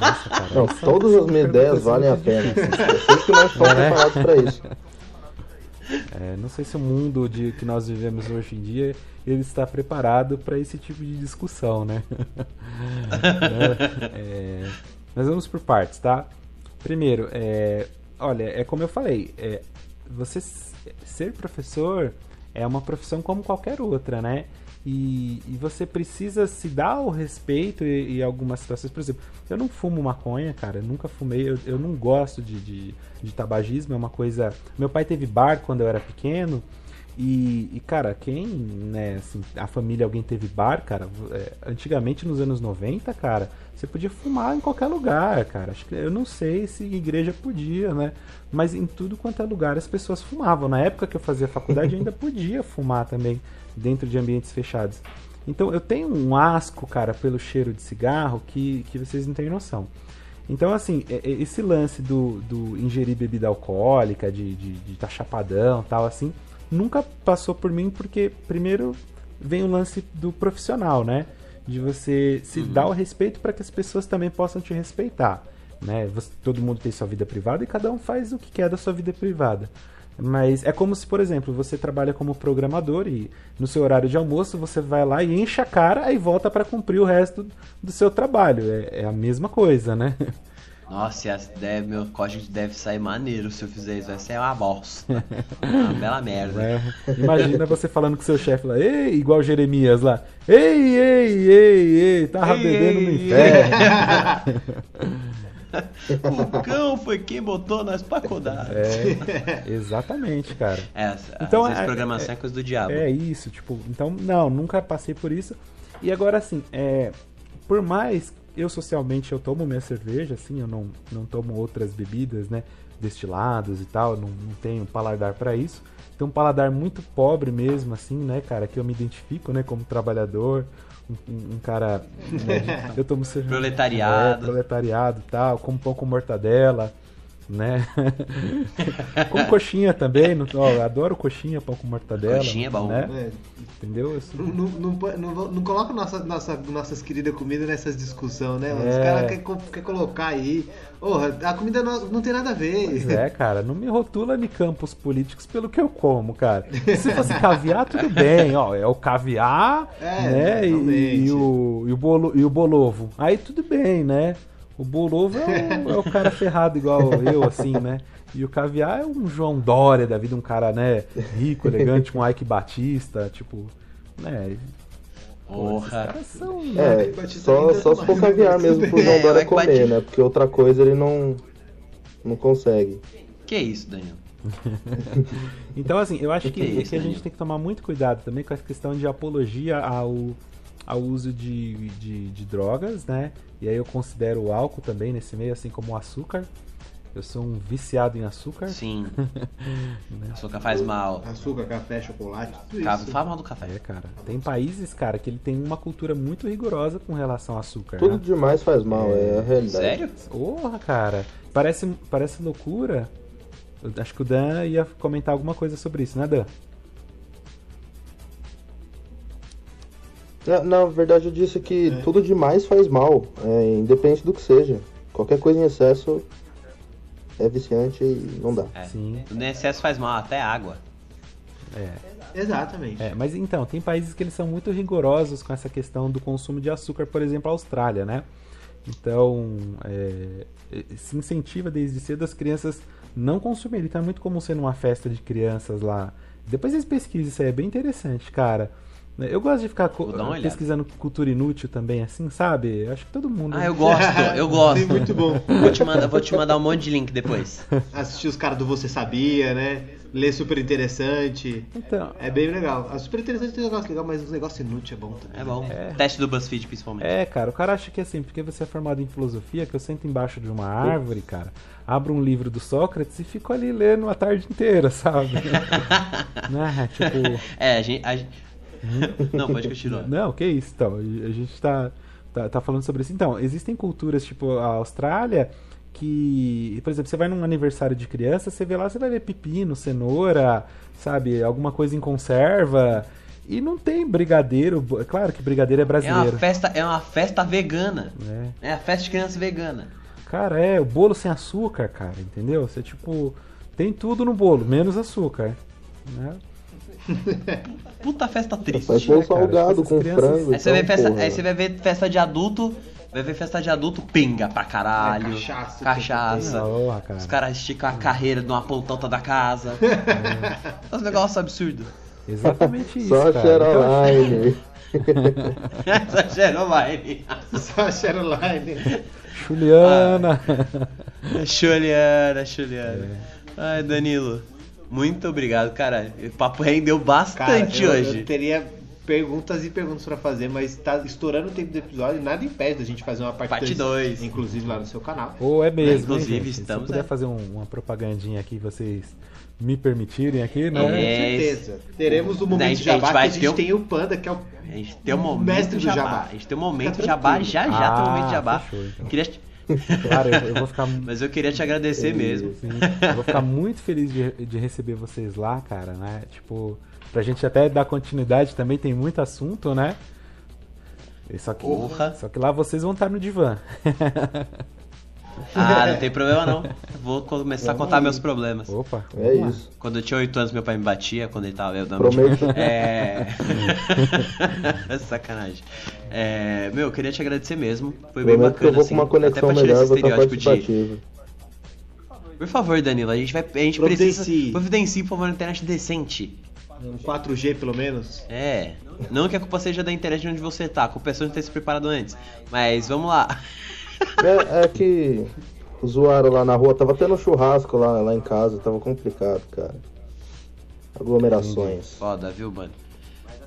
Nossa, cara, Não, isso é todas as minhas ideias valem a pena. É sempre que nós estamos Né? preparados pra isso. É, não sei se o mundo de que nós vivemos hoje em dia ele está preparado para esse tipo de discussão, né? É, mas vamos por partes, tá? Primeiro, é, olha, é como eu falei, é, você ser professor é uma profissão como qualquer outra, né? E, e você precisa se dar o respeito e, e algumas situações. Por exemplo, eu não fumo maconha, cara. Nunca fumei. Eu, eu não gosto de, de, de tabagismo. É uma coisa. Meu pai teve bar quando eu era pequeno. E, e, cara, quem, né, assim, a família, alguém teve bar, cara, é, antigamente nos anos 90, cara, você podia fumar em qualquer lugar, cara. Acho que eu não sei se igreja podia, né? Mas em tudo quanto é lugar as pessoas fumavam. Na época que eu fazia faculdade, eu ainda podia fumar também dentro de ambientes fechados. Então eu tenho um asco, cara, pelo cheiro de cigarro que, que vocês não têm noção. Então, assim, é- é- esse lance do, do ingerir bebida alcoólica, de estar de, tá chapadão tal, assim, nunca passou por mim, porque primeiro vem o lance do profissional, né? De você se dar o respeito para que as pessoas também possam te respeitar. Né? Você- todo mundo tem sua vida privada e cada um faz o que quer da sua vida privada. Mas é como se, por exemplo, você trabalha como programador e no seu horário de almoço você vai lá e enche a cara e volta para cumprir o resto do seu trabalho. É, é a mesma coisa, né? Nossa, e ideia, meu código deve sair maneiro se eu fizer isso. Vai ser uma bosta. uma bela merda. É, Imagina você falando com seu chefe lá, ei, igual Jeremias lá, ei, ei, ei, ei, tava Ei, bebendo no inferno. O cão foi quem botou nós pra codar. É, exatamente, cara. É, Então, então, às vezes é- programação é, coisa do diabo. É isso, tipo, então, não, nunca passei por isso. E agora, assim, é, por mais eu socialmente eu tomo minha cerveja, assim, eu não, não tomo outras bebidas, né, destilados e tal, não, não tenho paladar pra isso. Tenho um paladar muito pobre mesmo, assim, né, cara, que eu me identifico, né, como trabalhador, um, um- cara, né, eu tomo cerveja... Proletariado. É, proletariado e tal, como pão com mortadela, né? como coxinha também, não, ó, adoro coxinha, pão com mortadela. Coxinha é bom. Né? É, Entendeu? Assim, Não, não, não, não, vou- não coloca nossa, nossa, nossas queridas comidas nessas discussões, né? mano? Os É. caras querem quer colocar aí. Porra, a comida não, não tem nada a ver. Pois é, cara, não me rotula de campos políticos pelo que eu como, cara. Se fosse caviar, tudo bem, ó, é o caviar, É, né, e, e o, e, o bolo, e o bolovo. Aí tudo bem, né? O bolovo é o, é o cara ferrado igual eu, assim, né? E o caviar é um João Dória da vida, um cara, né, rico, elegante, um Ike Batista, tipo, né? Porra. caras são, né? É, só, só se for mais, caviar mesmo pro. João É, Dória que comer, Batista- né? Porque outra coisa ele não, não consegue. Que isso, Daniel? Então, assim, eu acho que, Que isso, que a gente tem que tomar muito cuidado também com a questão de apologia ao, ao uso de, de, de drogas, né? E aí eu considero o álcool também nesse meio, assim como o açúcar. Eu sou um viciado em açúcar. Sim. Açúcar faz mal. Açúcar, café, chocolate, tudo Ca- isso. Fala mal do café. É, cara. Tem países, cara, que ele tem uma cultura muito rigorosa com relação ao açúcar. Tudo né? demais faz mal, é a realidade. Sério? Porra, cara. Parece, parece loucura. Eu acho que o Dan ia comentar alguma coisa sobre isso, né, Dan? Na, na verdade, eu disse que tudo demais faz mal, é, independente do que seja. Qualquer coisa em excesso é viciante e não dá. É. Sim. No excesso faz mal, até água. É. Exatamente. É, mas então, tem países que eles são muito rigorosos com essa questão do consumo de açúcar, por exemplo, a Austrália, né? Então, é, se incentiva desde cedo as crianças não consumirem. Então é muito comum ser numa festa de crianças lá. Depois eles pesquisam isso aí, é bem interessante, cara. Eu gosto de ficar pesquisando cultura inútil também, assim, sabe? Acho que todo mundo. Ah, eu gosto, eu gosto. muito bom. Vou te, mandar, vou te mandar um monte de link depois. Assistir os caras do Você Sabia, né? Ler super interessante. Então. É bem legal. A super interessante tem um negócio legal, mas os negócios inúteis é bom também. É bom. É. Teste do BuzzFeed, principalmente. É, cara, o cara acha que assim, porque você é formado em filosofia, que eu sento embaixo de uma árvore, cara, abro um livro do Sócrates e fico ali lendo a tarde inteira, sabe? né? Tipo. É, a gente. A... Não, pode continuar. Não, que isso, então. A gente tá, tá, tá falando sobre isso. Então, existem culturas, tipo a Austrália que, por exemplo, você vai num aniversário de criança, você vê lá, você vai ver pepino, cenoura, sabe, alguma coisa em conserva. E não tem brigadeiro. É claro que brigadeiro é brasileiro. É uma festa, é uma festa vegana. É. é a festa de criança vegana. Cara, é o bolo sem açúcar, cara, entendeu? Você tipo tem tudo no bolo, menos açúcar, né? Puta festa triste. Vai pôr salgado com frango. Aí você, então, festa, aí você vai ver festa de adulto, Vai ver festa de adulto, pinga pra caralho. É, cachaça. Cachaça. Porra, cara. Os caras esticam a carreira de uma pontota da casa. É. Os negócios absurdos. Exatamente isso. Só cara. Cheroline. Só Cheroline. Só Cheroline. Juliana. Ah, Juliana, Juliana. É. Ai, Danilo. Muito obrigado, cara. O papo rendeu bastante cara, eu, hoje. Eu teria perguntas e perguntas para fazer, mas tá estourando o tempo do episódio e nada impede da gente fazer uma parte 2, inclusive lá no seu canal. Ou é mesmo, inclusive hein, estamos. Se puder é. fazer um, uma propagandinha aqui, vocês me permitirem aqui, né? É, Com certeza. Teremos o momento de jabá, a gente, que a gente tem o Panda, que é o a gente tem o momento mestre do jabá. jabá. A gente tem o momento jabá, já já ah, tem o momento de jabá. Fechou, então. Queria Claro, eu, eu, vou ficar. Mas eu queria te agradecer mesmo. Sim. Eu vou ficar muito feliz de, de receber vocês lá, cara, né? Tipo, Pra gente até dar continuidade também, tem muito assunto, né? Só que, Porra. só que lá vocês vão estar no divã. Ah, não tem problema não. Vou começar a contar meus problemas. Opa, é isso. Quando eu tinha 8 anos, meu pai me batia quando ele tava eu dando Prometo. É. Sacanagem. É... Meu, eu queria te agradecer mesmo. Foi Prometo bem bacana. Que eu vou com uma assim, conexão até pra melhor, esse estereótipo de. Por favor, Danilo, a gente vai. A gente precisa. Providencie, por favor, uma internet decente. Um 4G pelo menos? É. Não que a culpa seja da internet onde você tá, a culpa é só de ter se preparado antes. Mas vamos lá. É, é que zoaram lá na rua, tava tendo churrasco lá, lá em casa, tava complicado, cara. Aglomerações. Foda, viu, mano?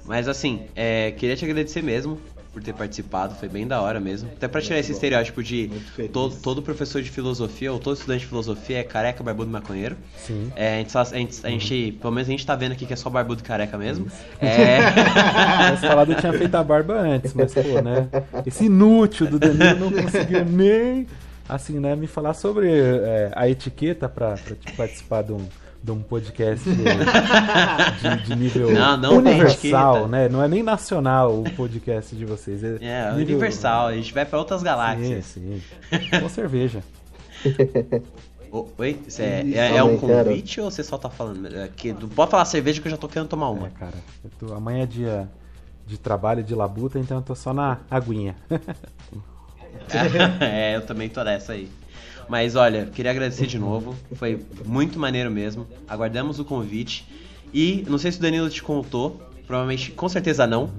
Mas assim, é, queria te agradecer mesmo por ter participado, foi bem da hora mesmo. Até pra tirar esse estereótipo de todo, todo, professor de filosofia ou todo estudante de filosofia é careca, barbudo maconheiro. Sim. É, a, gente, a, gente, a gente, pelo menos a gente tá vendo aqui que é só barbudo e careca mesmo. É... Esse falado tinha feito a barba antes, mas pô, né? Esse inútil do Danilo não conseguiu nem, assim, né, me falar sobre é, a etiqueta pra, pra tipo, participar de um de um podcast de, de nível não, não universal, né? Não é nem nacional o podcast de vocês. É, é nível... universal. A gente vai para outras galáxias. Sim, sim. Com cerveja. Oi? É, é, é, um convite ou você só tá falando? É que, pode falar cerveja que eu já tô querendo tomar uma. É, cara. Tô, amanhã é dia de trabalho de labuta, então eu tô só na aguinha. é, eu também tô nessa aí. Mas olha, queria agradecer de novo. Foi muito maneiro mesmo. Aguardamos o convite. E não sei se o Danilo te contou, provavelmente, com certeza não.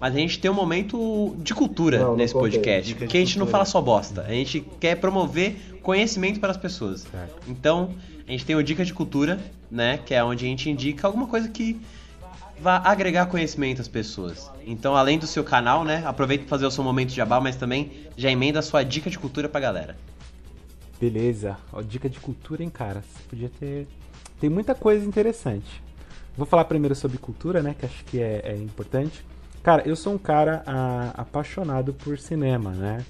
Mas a gente tem um momento de cultura não, nesse não podcast. Porque a gente não fala só bosta. A gente quer promover conhecimento para as pessoas. Então, a gente tem o Dica de Cultura, né? Que é onde a gente indica alguma coisa que vá agregar conhecimento às pessoas. Então, além do seu canal, né? Aproveita para fazer o seu momento de jabá, mas também já emenda a sua dica de cultura pra galera. Beleza. Ó, dica de cultura, hein, cara? Você podia ter. Tem muita coisa interessante. Vou falar primeiro sobre cultura, né? Que acho que é, é importante. Cara, eu sou um cara a, apaixonado por cinema, né?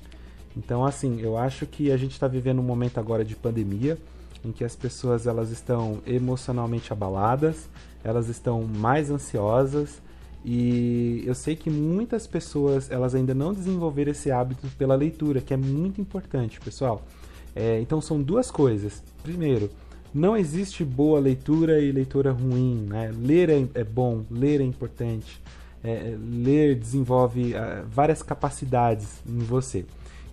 Então, assim, eu acho que a gente está vivendo um momento agora de pandemia em que as pessoas elas estão emocionalmente abaladas, elas estão mais ansiosas e eu sei que muitas pessoas elas ainda não desenvolveram esse hábito pela leitura, que é muito importante, pessoal. É, então são duas coisas. Primeiro, não existe boa leitura e leitura ruim. Né? Ler é, é bom, ler é importante. É, ler desenvolve uh, várias capacidades em você.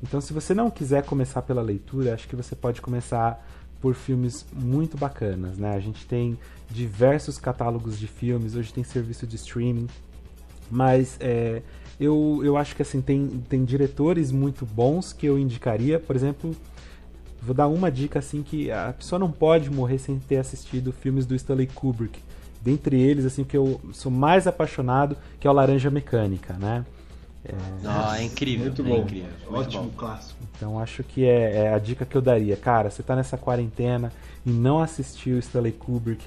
Então, se você não quiser começar pela leitura, acho que você pode começar por filmes muito bacanas. Né? A gente tem diversos catálogos de filmes, hoje tem serviço de streaming. Mas é, eu, eu acho que assim, tem, tem diretores muito bons que eu indicaria. Por exemplo, vou dar uma dica assim que a pessoa não pode morrer sem ter assistido filmes do Stanley Kubrick. Dentre eles, assim, que eu sou mais apaixonado, que é o Laranja Mecânica, né? É, oh, é incrível, muito é bom. incrível. Ótimo bom. clássico. Então acho que é, é, a dica que eu daria. Cara, você tá nessa quarentena e não assistiu Stanley Kubrick,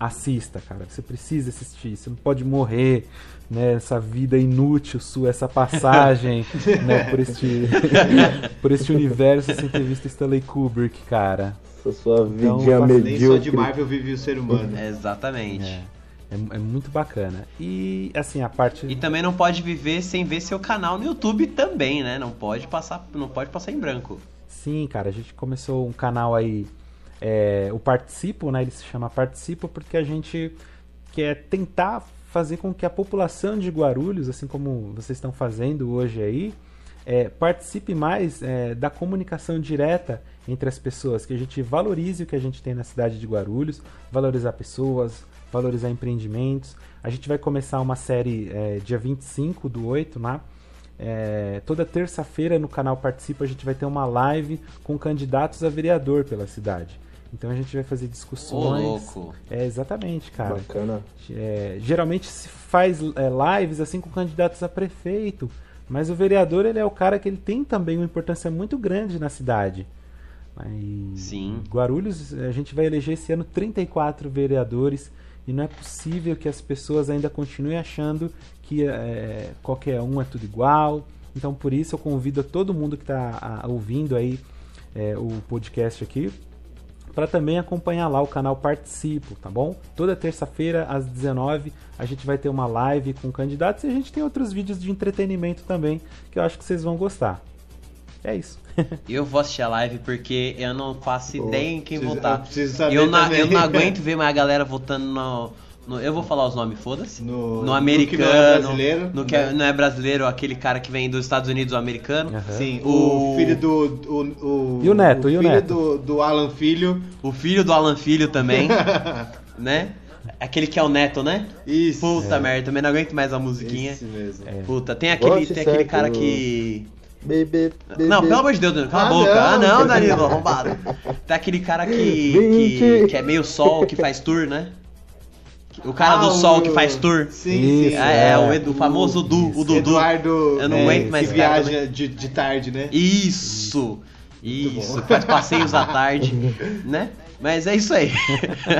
assista, cara. Você precisa assistir. Você não pode morrer né, essa vida inútil sua, essa passagem né, por, este, por este universo sem ter visto Stanley Kubrick, cara. Essa sua então, vidinha medíocre. Nem só de Marvel vive o ser humano. É, exatamente. É. É, é, muito bacana. E assim, a parte. E também não pode viver sem ver seu canal no YouTube também, né? Não pode passar, não pode passar em branco. Sim, cara, a gente começou um canal aí. É, o Participo, né? Ele se chama Participo porque a gente quer tentar fazer com que a população de Guarulhos, assim como vocês estão fazendo hoje aí, é, participe mais é, da comunicação direta entre as pessoas, que a gente valorize o que a gente tem na cidade de Guarulhos, valorizar pessoas, valorizar empreendimentos. A gente vai começar uma série é, dia 25 do 8, né? É, toda terça-feira no canal Participa a gente vai ter uma live com candidatos a vereador pela cidade. Então a gente vai fazer discussões. Ô, louco. É, exatamente, cara. Bacana. É, geralmente se faz é, lives assim com candidatos a prefeito, mas o vereador ele é o cara que ele tem também uma importância muito grande na cidade. Mas Sim. Guarulhos, a gente vai eleger esse ano 34 vereadores e não é possível que as pessoas ainda continuem achando que é, qualquer um é tudo igual. Então por isso eu convido a todo mundo que está ouvindo aí é, o podcast aqui para também acompanhar lá o canal Participo, tá bom? Toda terça-feira às 19 a gente vai ter uma live com candidatos e a gente tem outros vídeos de entretenimento também que eu acho que vocês vão gostar. É isso. eu vou assistir a live porque eu não faço ideia em quem votar. Eu, eu, não, eu não aguento ver mais a galera votando no no, eu vou falar os nomes, foda-se. No, no, americano. No que não é brasileiro. No que é, né? não é brasileiro, aquele cara que vem dos Estados Unidos, o americano. Uhum. Sim, o, o, filho do. O, o, e o neto, o e o filho neto. Do, do Alan Filho. O filho do Alan Filho também. né? Aquele que é o neto, né? Isso. Puta é. merda, também não aguento mais a musiquinha. Isso mesmo. É. Puta, tem aquele, tem aquele cara que. Bebê, bebê. Não, pelo amor de Deus, cala ah, a boca. Não. Ah, não, Danilo, arrombado. Tem aquele cara que, que, que, é meio sol, que faz tour, né? O cara ah, do Sol o... que faz tour. Sim, sim. É, é, o, Edu, o famoso Du, o Dudu. Eduardo. Eu não é, aguento mais que viaja de, de tarde, né? Isso. Isso. Faz passeios à tarde, né? Mas é isso aí.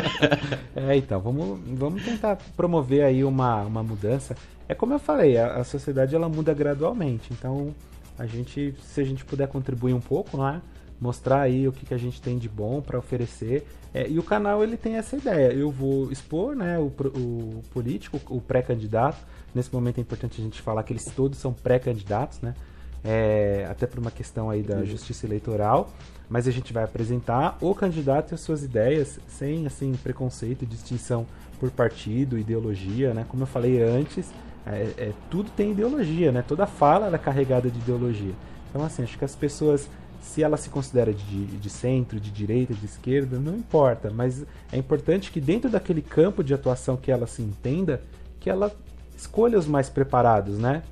é, então, vamos, vamos tentar promover aí uma, uma mudança. É como eu falei, a, a sociedade ela muda gradualmente. Então, a gente, se a gente puder contribuir um pouco, não é? Mostrar aí o que, que a gente tem de bom para oferecer é, e o canal ele tem essa ideia. Eu vou expor né, o, o político, o pré-candidato. Nesse momento é importante a gente falar que eles todos são pré-candidatos, né? É, até por uma questão aí da justiça eleitoral. Mas a gente vai apresentar o candidato e as suas ideias sem assim preconceito, distinção por partido, ideologia, né? Como eu falei antes, é, é, tudo tem ideologia, né? Toda fala é carregada de ideologia. Então assim, acho que as pessoas se ela se considera de, de centro, de direita, de esquerda, não importa, mas é importante que dentro daquele campo de atuação que ela se entenda, que ela escolha os mais preparados, né?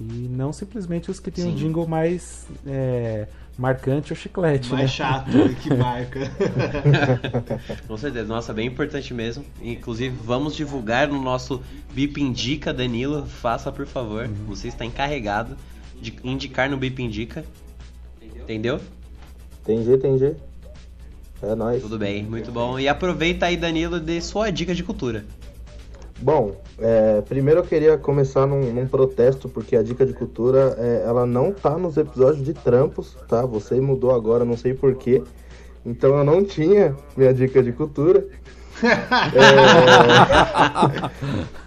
E não simplesmente os que têm um jingle mais é, marcante ou chiclete. Mais né? chato que marca. Com certeza, nossa, bem importante mesmo. Inclusive, vamos divulgar no nosso Bip Indica, Danilo. Faça, por favor. Uhum. Você está encarregado de indicar no Bip Indica. Entendeu? Entendi, entendi. É nóis. Tudo bem, muito bom. E aproveita aí, Danilo, de sua dica de cultura. Bom, é, primeiro eu queria começar num, num, protesto, porque a dica de cultura, é, ela não tá nos episódios de trampos, tá? Você mudou agora, não sei porquê. Então eu não tinha minha dica de cultura.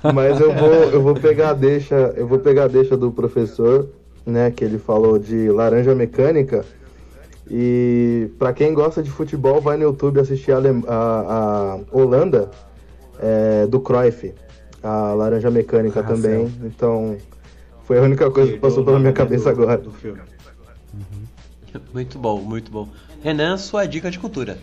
é, mas eu vou, eu vou pegar a deixa, eu vou pegar a deixa do professor né, que ele falou de Laranja Mecânica. E para quem gosta de futebol, vai no YouTube assistir a, a, a Holanda é, do Cruyff, a Laranja Mecânica ah, também. Céu. Então, foi a única coisa que passou pela minha cabeça do, agora. Do filme. Uhum. Muito bom, muito bom. Renan, sua dica de cultura.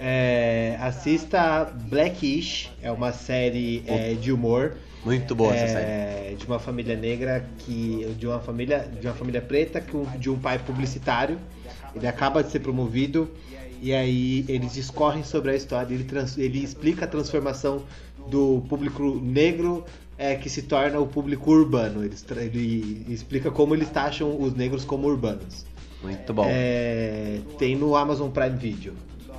É, assista Blackish, é uma série é, de humor. Muito boa essa é, série. De uma família negra que. De uma família, de uma família preta que, de um pai publicitário. Ele acaba de ser promovido. E aí eles discorrem sobre a história. Ele, trans- ele explica a transformação do público negro é, que se torna o público urbano. Ele, ele explica como eles taxam os negros como urbanos. Muito bom. É, tem no Amazon Prime Video.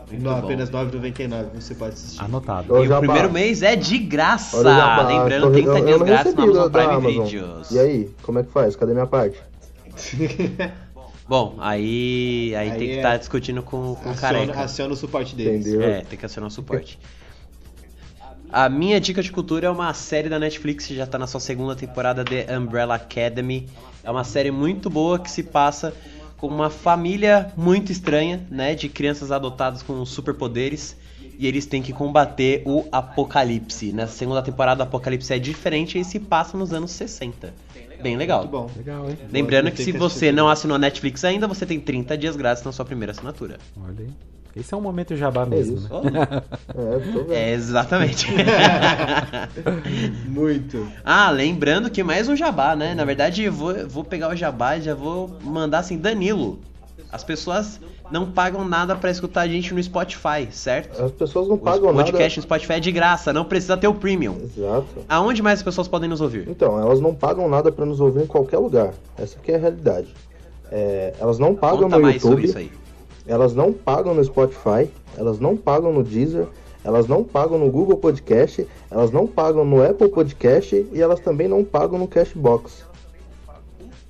Muito No, bom. apenas R$ 9,99 você pode assistir. Anotado. E o primeiro mês é de graça. Olha Lembrando, tô- 30 eu- eu dias não grátis no Amazon Prime Amazon. Videos. E aí, como é que faz? Cadê minha parte? Bom, aí, aí, Aí tem que é- estar discutindo com, com o careca. aciona o suporte deles. Entendeu? É, tem que acionar o suporte. A minha dica de cultura é uma série da Netflix que já tá na sua segunda temporada de Umbrella Academy. É uma série muito boa que se passa com uma família muito estranha, né, de crianças adotadas com superpoderes e eles têm que combater o apocalipse. Nessa segunda temporada, o apocalipse é diferente e se passa nos anos 60. Bem legal. Muito bom. Legal, hein? Lembrando que se você não assinou a Netflix ainda, você tem 30 dias grátis na sua primeira assinatura. Olha aí. Esse é um momento jabá mesmo, isso. né? É. É, exatamente. Muito. ah, lembrando que mais um jabá, né? Na verdade, eu vou, vou pegar o jabá e já vou mandar assim, Danilo. As pessoas não pagam nada pra escutar a gente no Spotify, certo? As pessoas não O pagam podcast nada. no Spotify é de graça, não precisa ter o premium. Exato. Aonde mais as pessoas podem nos ouvir? Então, elas não pagam nada pra nos ouvir em qualquer lugar. Essa aqui é a realidade. É, elas não pagam Conta no mais sobre YouTube, isso aí. Elas não pagam no Spotify, elas não pagam no Deezer, elas não pagam no Google Podcast, elas não pagam no Apple Podcast e elas também não pagam no Cashbox.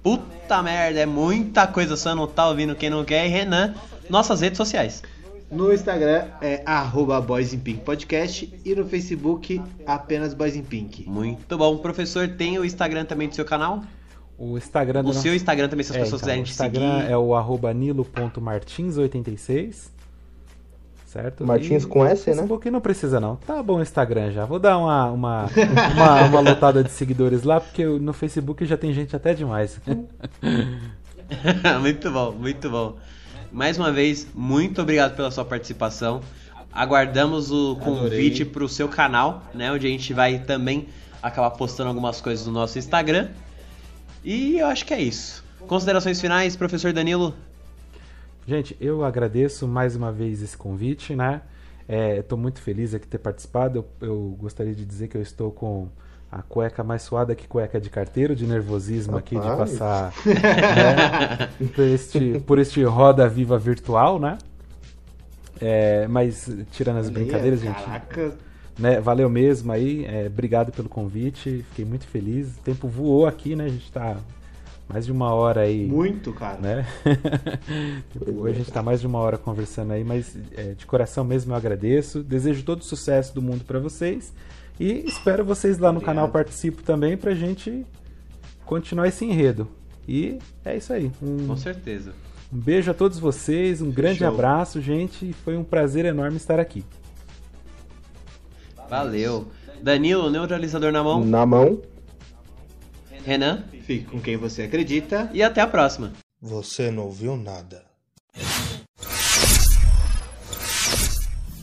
Puta merda, é muita coisa, só não tá ouvindo quem não quer. E Renan, nossas redes sociais. No Instagram é arroba Boys in Pink Podcast e no Facebook apenas Boys in Pink. Muito bom. Professor, tem o Instagram também do seu canal? O Instagram do O nosso- seu Instagram também, se as É, pessoas então, quiserem o te Instagram seguir. é o arroba nilo.martins86. Certo? Martins E com S, né? Facebook não precisa não. Tá bom o Instagram já. Vou dar uma, uma, uma, uma lotada de seguidores lá, porque no Facebook já tem gente até demais. muito bom, muito bom. Mais uma vez, muito obrigado pela sua participação. Aguardamos o convite para o seu canal, né? Onde a gente vai também acabar postando algumas coisas no nosso Instagram. E eu acho que é isso. Considerações finais, professor Danilo? Gente, eu agradeço mais uma vez esse convite, né? Estou muito feliz aqui de ter participado. Eu, eu gostaria de dizer que eu estou com a cueca mais suada que cueca de carteiro, de nervosismo aqui de Rapaz. passar né, por, este, por este roda viva virtual, né? É, mas tirando as brincadeiras, gente, Caraca. Né, valeu mesmo aí. é, obrigado pelo convite. Fiquei muito feliz. O tempo voou aqui, né? A gente tá mais de uma hora aí Muito, cara. né? hoje a gente tá mais de uma hora conversando aí, mas é, de coração mesmo eu agradeço. Desejo todo o sucesso do mundo pra vocês e espero vocês lá no Obrigado. canal Participo também pra gente continuar esse enredo. E é isso aí. Um, Com certeza. um beijo a todos vocês, um grande abraço, gente. Foi um prazer enorme estar aqui. Valeu. Danilo, neutralizador na mão. Na mão. Renan. Fique com quem você acredita. E até a próxima. Você não ouviu nada.